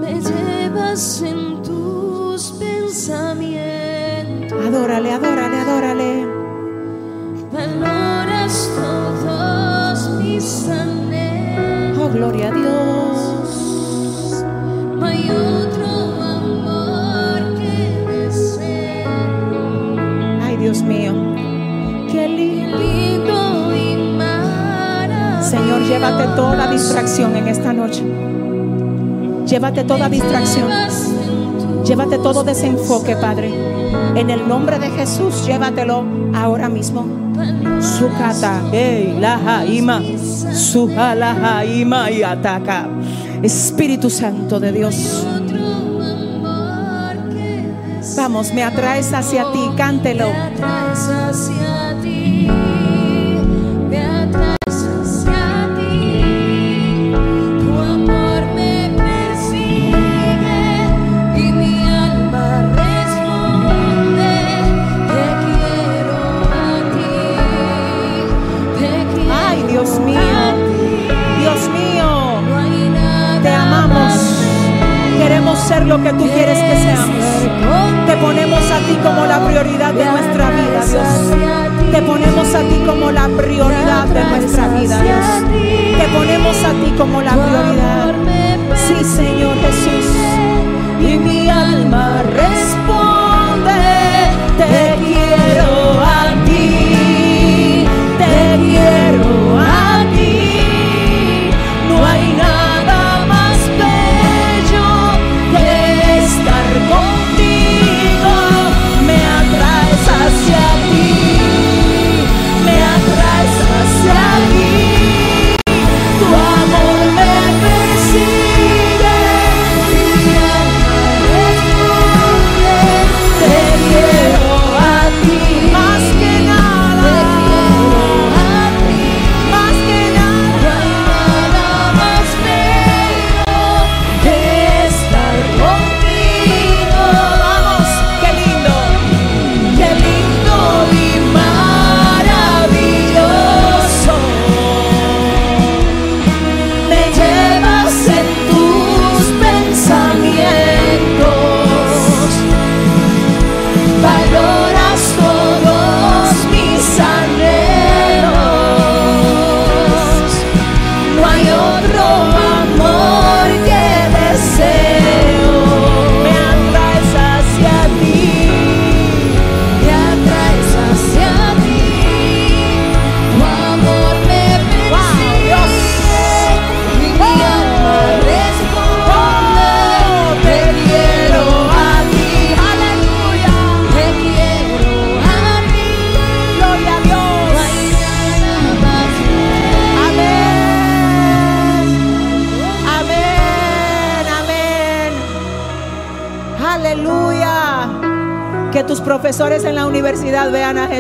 Me llevas en tus pensamientos. Adórale, adórale, adórale. Valoras todos mis anhelos. Oh, gloria a Dios. No Dios mío. Qué lindo. Lindo y maravilloso. Señor, llévate toda distracción en esta noche. Llévate toda distracción. Llévate todo desenfoque, Padre. En el nombre de Jesús, llévatelo ahora mismo. Sukata, hey, la jaima, suja la jaima y ataca. Espíritu Santo de Dios. Vamos, me atraes hacia ti, cántelo. atraes hacia ti, me atraes hacia ti. Tu amor me persigue y mi alma responde. Te quiero a ti, te quiero Ay, Dios mío, a ti. Dios mío, No te amamos. Queremos ser lo que tú quieres que seamos. Te ponemos a ti como la prioridad de nuestra vida, Dios. Te ponemos a ti como la prioridad de nuestra vida, Dios. Te ponemos a ti como la prioridad. Sí, Señor Jesús. Y mi alma responde,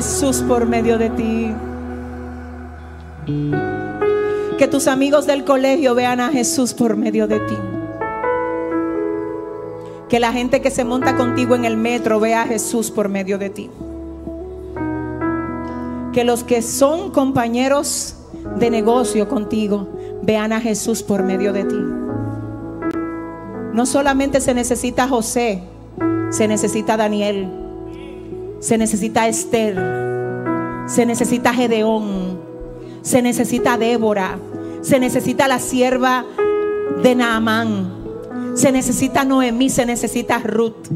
Jesús por medio de ti. Que tus amigos del colegio vean a Jesús por medio de ti. Que la gente que se monta contigo en el metro vea a Jesús por medio de ti. Que los que son compañeros de negocio contigo vean a Jesús por medio de ti. No solamente se necesita José, se necesita Daniel, se necesita Esther, se necesita Gedeón, se necesita Débora, se necesita la sierva de Naamán, se necesita Noemí, se necesita Ruth,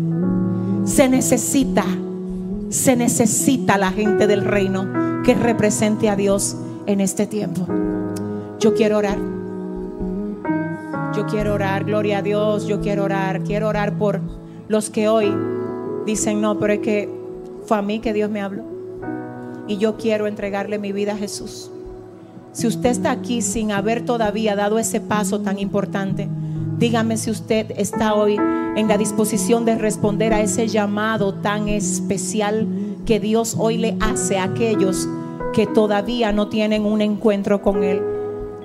se necesita, se necesita la gente del reino que represente a Dios en este tiempo. Yo quiero orar. Yo quiero orar, gloria a Dios, yo quiero orar, quiero orar por los que hoy dicen, no, pero es que fue a mí que Dios me habló. Y yo quiero entregarle mi vida a Jesús. Si usted está aquí sin haber todavía dado ese paso tan importante, dígame si usted está hoy en la disposición de responder a ese llamado tan especial que Dios hoy le hace a aquellos que todavía no tienen un encuentro con Él.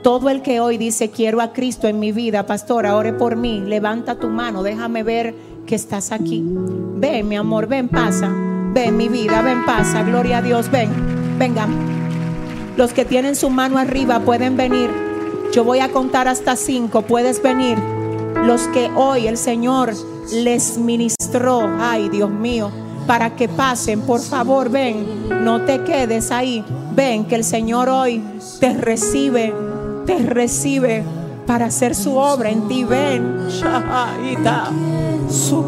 Todo el que hoy dice quiero a Cristo en mi vida, pastor, ore por mí, levanta tu mano, déjame ver que estás aquí. Ven, mi amor, ven, pasa. Ven, mi vida, ven, pasa. Gloria a Dios, ven, vengan. Los que tienen su mano arriba pueden venir. Yo voy a contar hasta cinco, puedes venir. Los que hoy el Señor les ministró, ay Dios mío, para que pasen, por favor, ven, no te quedes ahí. Ven que el Señor hoy te recibe te recibe para hacer su obra en ti. Ven, Shahaita, su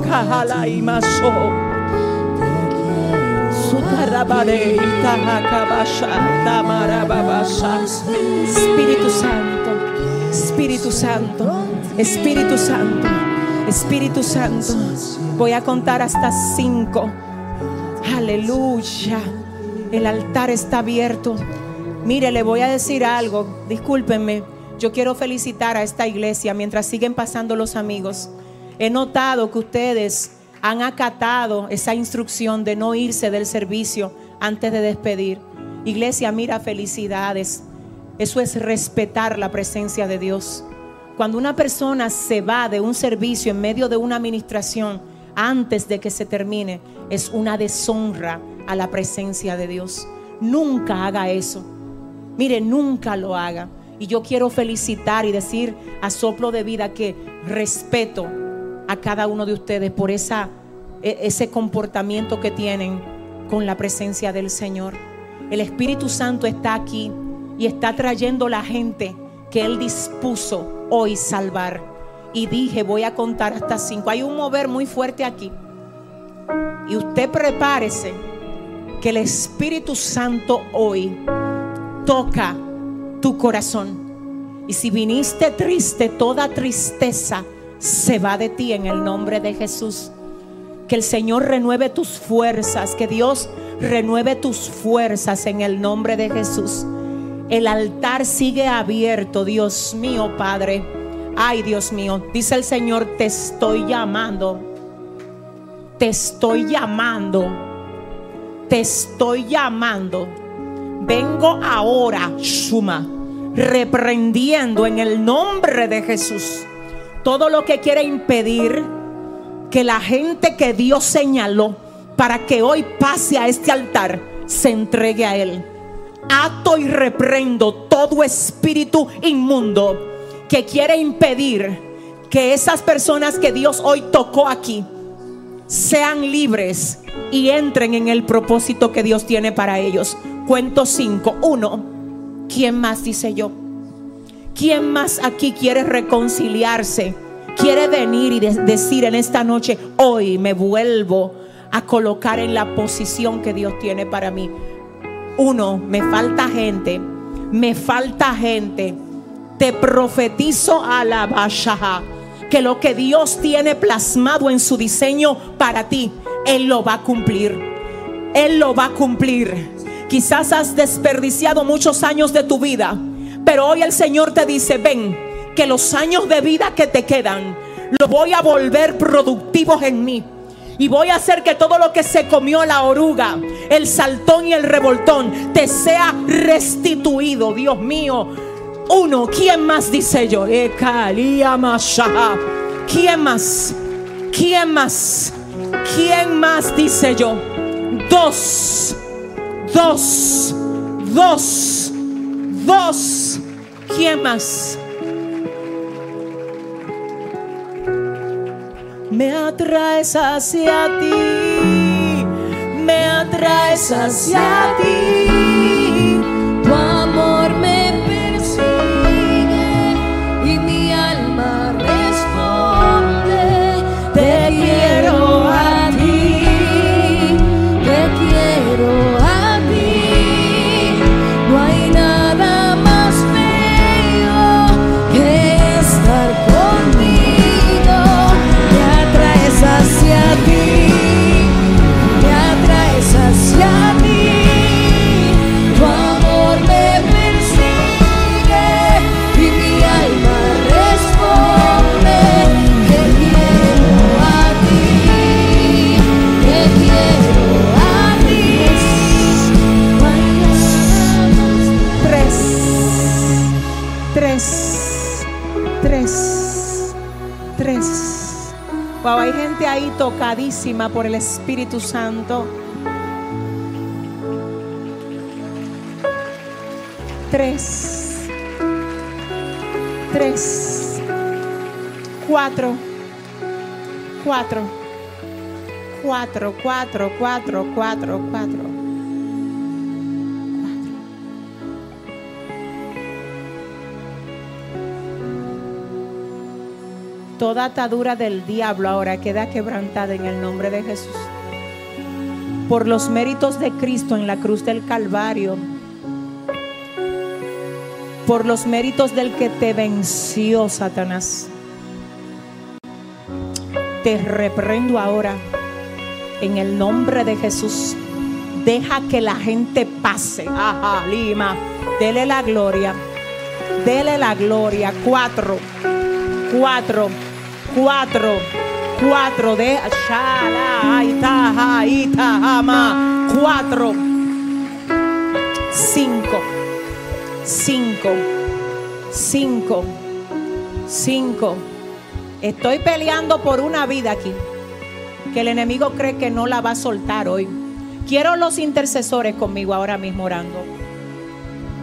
y maso. Espíritu Santo, Espíritu Santo, Espíritu Santo, Espíritu Santo. Voy a contar hasta cinco. Aleluya. El altar está abierto. Mire, le voy a decir algo, discúlpenme. Yo quiero felicitar a esta iglesia mientras siguen pasando los amigos. He notado que ustedes han acatado esa instrucción de no irse del servicio antes de despedir. Iglesia, mira, felicidades. Eso es respetar la presencia de Dios. Cuando una persona se va de un servicio en medio de una administración antes de que se termine, es una deshonra a la presencia de Dios. Nunca haga eso. Mire, nunca lo haga. Y yo quiero felicitar y decir a soplo de vida que respeto a cada uno de ustedes por esa, e, ese comportamiento que tienen con la presencia del Señor. El Espíritu Santo está aquí y está trayendo la gente que Él dispuso hoy salvar. Y dije, voy a contar hasta cinco. Hay un mover muy fuerte aquí. Y usted prepárese que el Espíritu Santo hoy toca tu corazón. Y si viniste triste, toda tristeza se va de ti en el nombre de Jesús. Que el Señor renueve tus fuerzas, que Dios renueve tus fuerzas en el nombre de Jesús. El altar sigue abierto, Dios mío, Padre. Ay, Dios mío, dice el Señor, te estoy llamando. Te estoy llamando. Te estoy llamando vengo ahora, Shuma, reprendiendo en el nombre de Jesús todo lo que quiere impedir que la gente que Dios señaló para que hoy pase a este altar se entregue a Él. Ato y reprendo todo espíritu inmundo que quiere impedir que esas personas que Dios hoy tocó aquí sean libres y entren en el propósito que Dios tiene para ellos. Cuento 5. Uno, ¿quién más dice yo? ¿Quién más aquí quiere reconciliarse? Quiere venir y decir en esta noche, hoy me vuelvo a colocar en la posición que Dios tiene para mí. Uno, me falta gente, me falta gente. Te profetizo a la Bashaha que lo que Dios tiene plasmado en su diseño para ti, Él lo va a cumplir. Él lo va a cumplir. Quizás has desperdiciado muchos años de tu vida, pero hoy el Señor te dice, ven, que los años de vida que te quedan, los voy a volver productivos en mí. Y voy a hacer que todo lo que se comió la oruga, el saltón y el revoltón, te sea restituido, Dios mío. Uno, ¿quién más dice yo? ¿Quién más? ¿Quién más? ¿Quién más dice yo? Dos, dos, dos, dos. ¿Quién más? Me atraes hacia ti, me atraes hacia ti. Tocadísima por el Espíritu Santo. Tres, tres, cuatro, cuatro, cuatro, cuatro, cuatro, cuatro, cuatro. Toda atadura del diablo ahora queda quebrantada en el nombre de Jesús. Por los méritos de Cristo en la cruz del Calvario. Por los méritos del que te venció, Satanás. Te reprendo ahora en el nombre de Jesús. Deja que la gente pase. Ajá, Lima. Dele la gloria. Dele la gloria. Cuatro cuatro, cuatro, cuatro de Shala, Itaha, Itahama, cuatro, cinco, cinco, cinco, cinco. Estoy peleando por una vida aquí que el enemigo cree que no la va a soltar hoy. Quiero los intercesores conmigo ahora mismo orando.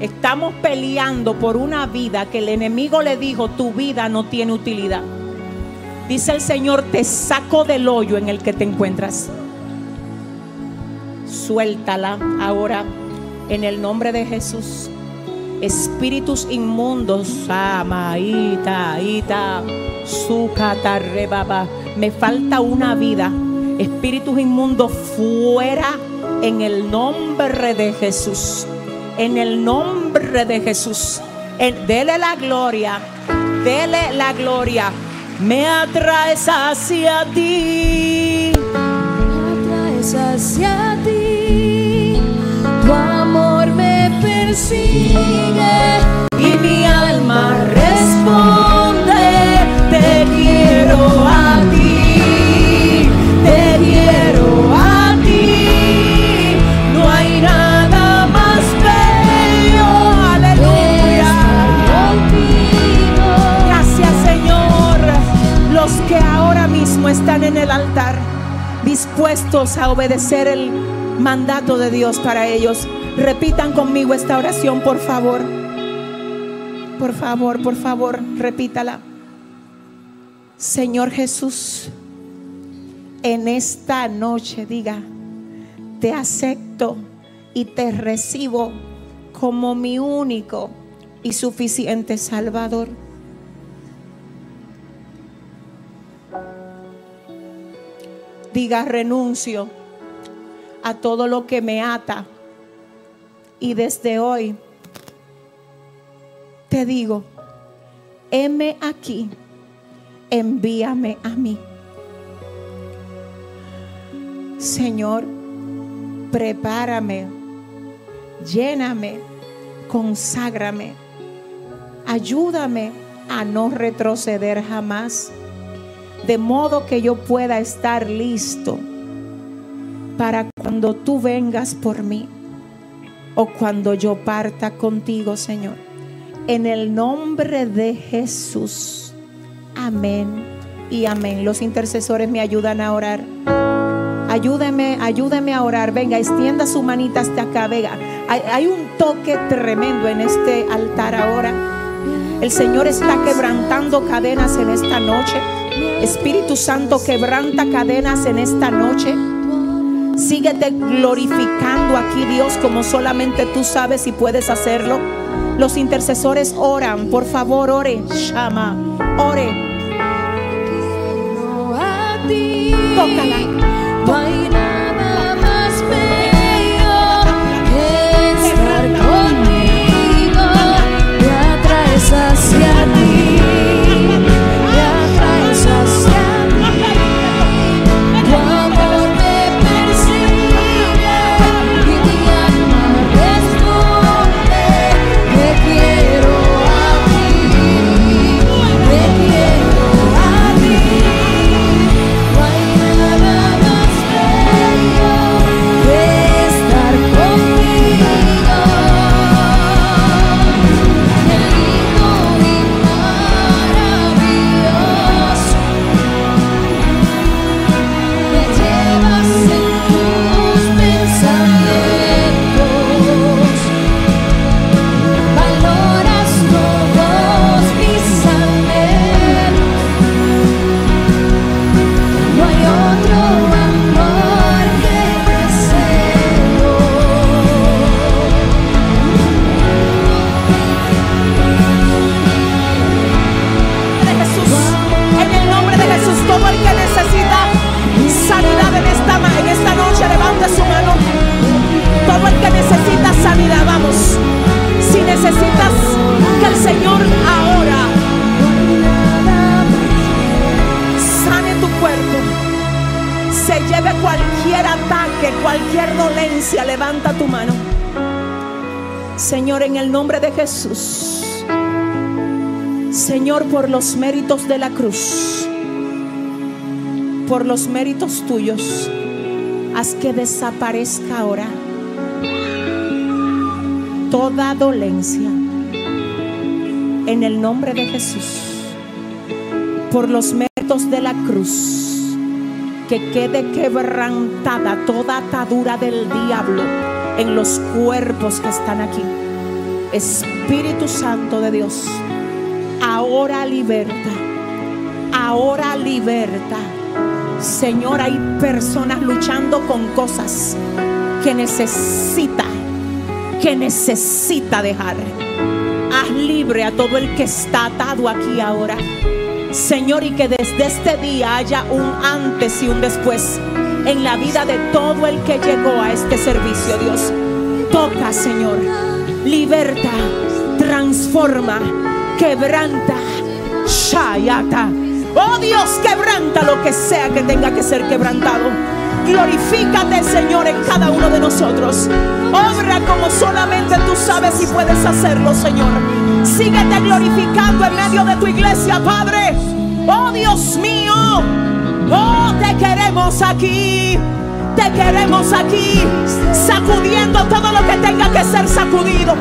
Estamos peleando por una vida que el enemigo le dijo, tu vida no tiene utilidad. Dice el Señor, te saco del hoyo en el que te encuentras. Suéltala ahora en el nombre de Jesús. Espíritus inmundos, amaita, ita. Me falta una vida. Espíritus inmundos fuera en el nombre de Jesús en el nombre de Jesús. En- dele la gloria, dele la gloria. Me atraes hacia ti. atraes hacia ti. Tu amor me persigue y mi alma responde. Te quiero a ti, te quiero a ti. Dispuestos a obedecer el mandato de Dios para ellos. Repitan conmigo esta oración, por favor. Por favor, por favor, repítala. Señor Jesús, en esta noche diga, te acepto y te recibo como mi único y suficiente Salvador. Diga, renuncio a todo lo que me ata. Y desde hoy te digo, heme aquí, envíame a mí. Señor, prepárame, lléname, conságrame, ayúdame a no retroceder jamás. De modo que yo pueda estar listo para cuando tú vengas por mí o cuando yo parta contigo, Señor. En el nombre de Jesús. Amén y amén. Los intercesores me ayudan a orar. Ayúdeme, ayúdeme a orar. Venga, extienda su manita hasta acá. Venga, hay, hay un toque tremendo en este altar ahora. El Señor está quebrantando cadenas en esta noche. Espíritu Santo quebranta cadenas en esta noche. Síguete glorificando aquí, Dios, como solamente tú sabes y puedes hacerlo. Los intercesores oran, por favor, ore. Shama, ore. Tócala. No de la cruz, por los méritos tuyos, haz que desaparezca ahora toda dolencia. En el nombre de Jesús, por los méritos de la cruz, que quede quebrantada toda atadura del diablo en los cuerpos que están aquí. Espíritu Santo de Dios ahora liberta, ahora liberta. Señor, hay personas luchando con cosas que necesita, que necesita dejar. Haz libre a todo el que está atado aquí ahora. Señor, y que desde este día haya un antes y un después en la vida de todo el que llegó a este servicio, Dios. Toca, Señor, liberta, transforma, quebranta, shayata. Oh Dios, quebranta lo que sea que tenga que ser quebrantado. Glorifícate, Señor, en cada uno de nosotros. Obra como solamente tú sabes y puedes hacerlo, Señor. Síguete glorificando en medio de tu iglesia, Padre. Oh Dios mío, oh te queremos aquí. Te queremos aquí, sacudiendo todo lo que tenga que ser sacudido,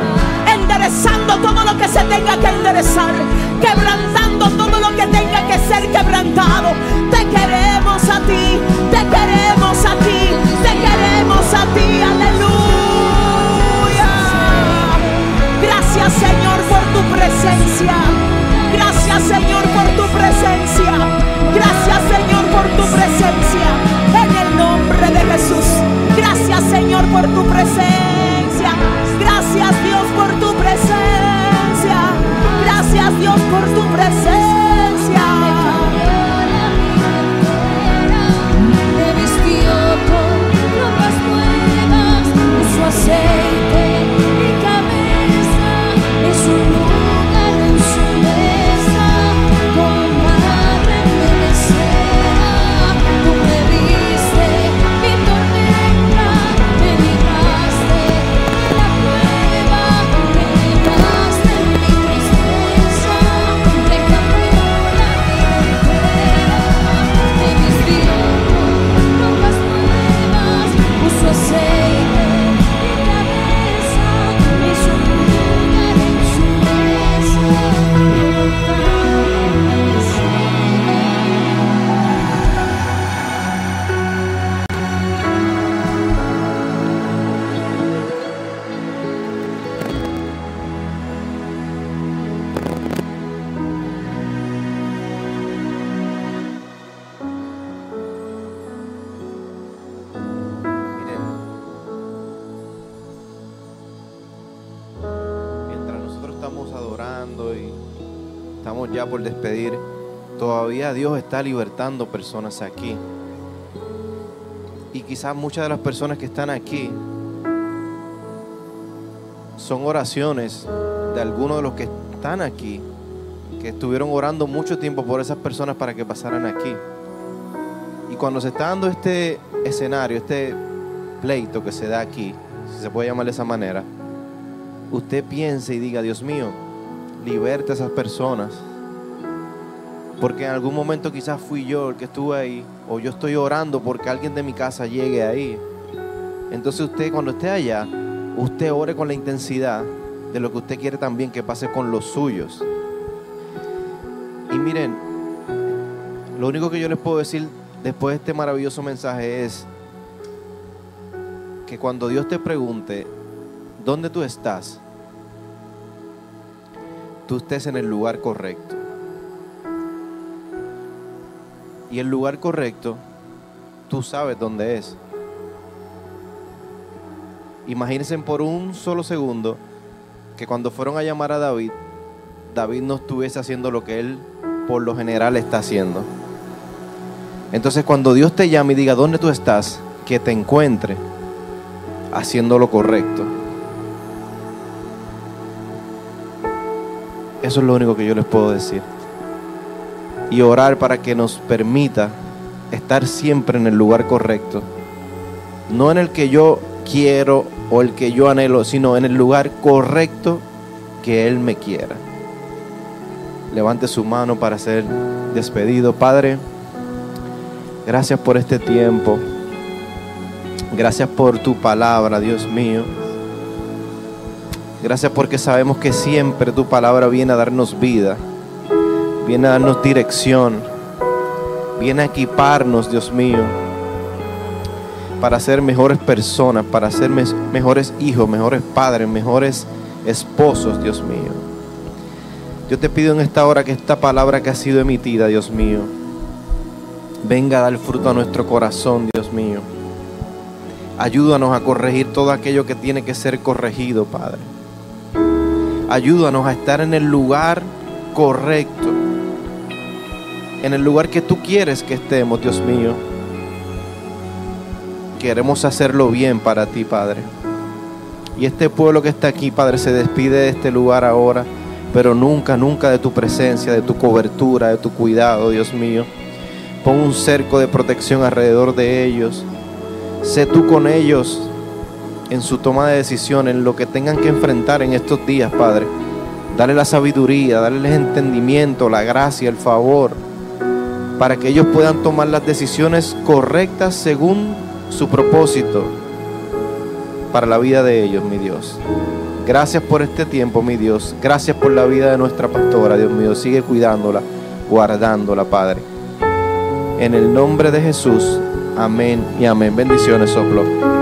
enderezando todo lo que se tenga que enderezar, quebrantando todo lo que tenga que ser quebrantado. Te queremos a ti, te queremos a ti, te queremos a ti, aleluya. Gracias Señor por tu presencia, gracias Señor por tu presencia, gracias Señor por tu presencia, en el nombre de Jesús. Gracias Señor por tu presencia, gracias Dios por tu presencia, gracias Dios por tu presencia. Puso ya por despedir, todavía Dios está libertando personas aquí. Y quizás muchas de las personas que están aquí son oraciones de algunos de los que están aquí, que estuvieron orando mucho tiempo por esas personas para que pasaran aquí. Y cuando se está dando este escenario, este pleito que se da aquí, si se puede llamar de esa manera, usted piense y diga, Dios mío, liberta a esas personas. Porque en algún momento quizás fui yo el que estuve ahí, o yo estoy orando porque alguien de mi casa llegue ahí. Entonces usted cuando esté allá, usted ore con la intensidad de lo que usted quiere también que pase con los suyos. Y miren, lo único que yo les puedo decir después de este maravilloso mensaje es que cuando Dios te pregunte, ¿dónde tú estás? Tú estés en el lugar correcto. Y el lugar correcto, tú sabes dónde es. Imagínense por un solo segundo que cuando fueron a llamar a David, David no estuviese haciendo lo que él por lo general está haciendo. Entonces cuando Dios te llama y diga, ¿dónde tú estás? Que te encuentre haciendo lo correcto. Eso es lo único que yo les puedo decir. Y orar para que nos permita estar siempre en el lugar correcto. No en el que yo quiero o el que yo anhelo, sino en el lugar correcto que Él me quiera. Levante su mano para ser despedido. Padre, gracias por este tiempo. Gracias por tu palabra, Dios mío. Gracias porque sabemos que siempre tu palabra viene a darnos vida, viene a darnos dirección, viene a equiparnos, Dios mío, para ser mejores personas, para ser mejores hijos, mejores padres, mejores esposos, Dios mío. Yo te pido en esta hora que esta palabra que ha sido emitida, Dios mío, venga a dar fruto a nuestro corazón, Dios mío. Ayúdanos a corregir todo aquello que tiene que ser corregido, Padre. Ayúdanos a estar en el lugar correcto. En el lugar que tú quieres que estemos, Dios mío. Queremos hacerlo bien para ti, Padre. Y este pueblo que está aquí, Padre, se despide de este lugar ahora, pero nunca, nunca de tu presencia, de tu cobertura, de tu cuidado, Dios mío. Pon un cerco de protección alrededor de ellos. Sé tú con ellos en su toma de decisiones, en lo que tengan que enfrentar en estos días, Padre. Dale la sabiduría, dale el entendimiento, la gracia, el favor, para que ellos puedan tomar las decisiones correctas según su propósito para la vida de ellos, mi Dios. Gracias por este tiempo, mi Dios. Gracias por la vida de nuestra pastora, Dios mío. Sigue cuidándola, guardándola, Padre. En el nombre de Jesús. Amén y amén. Bendiciones, soplo.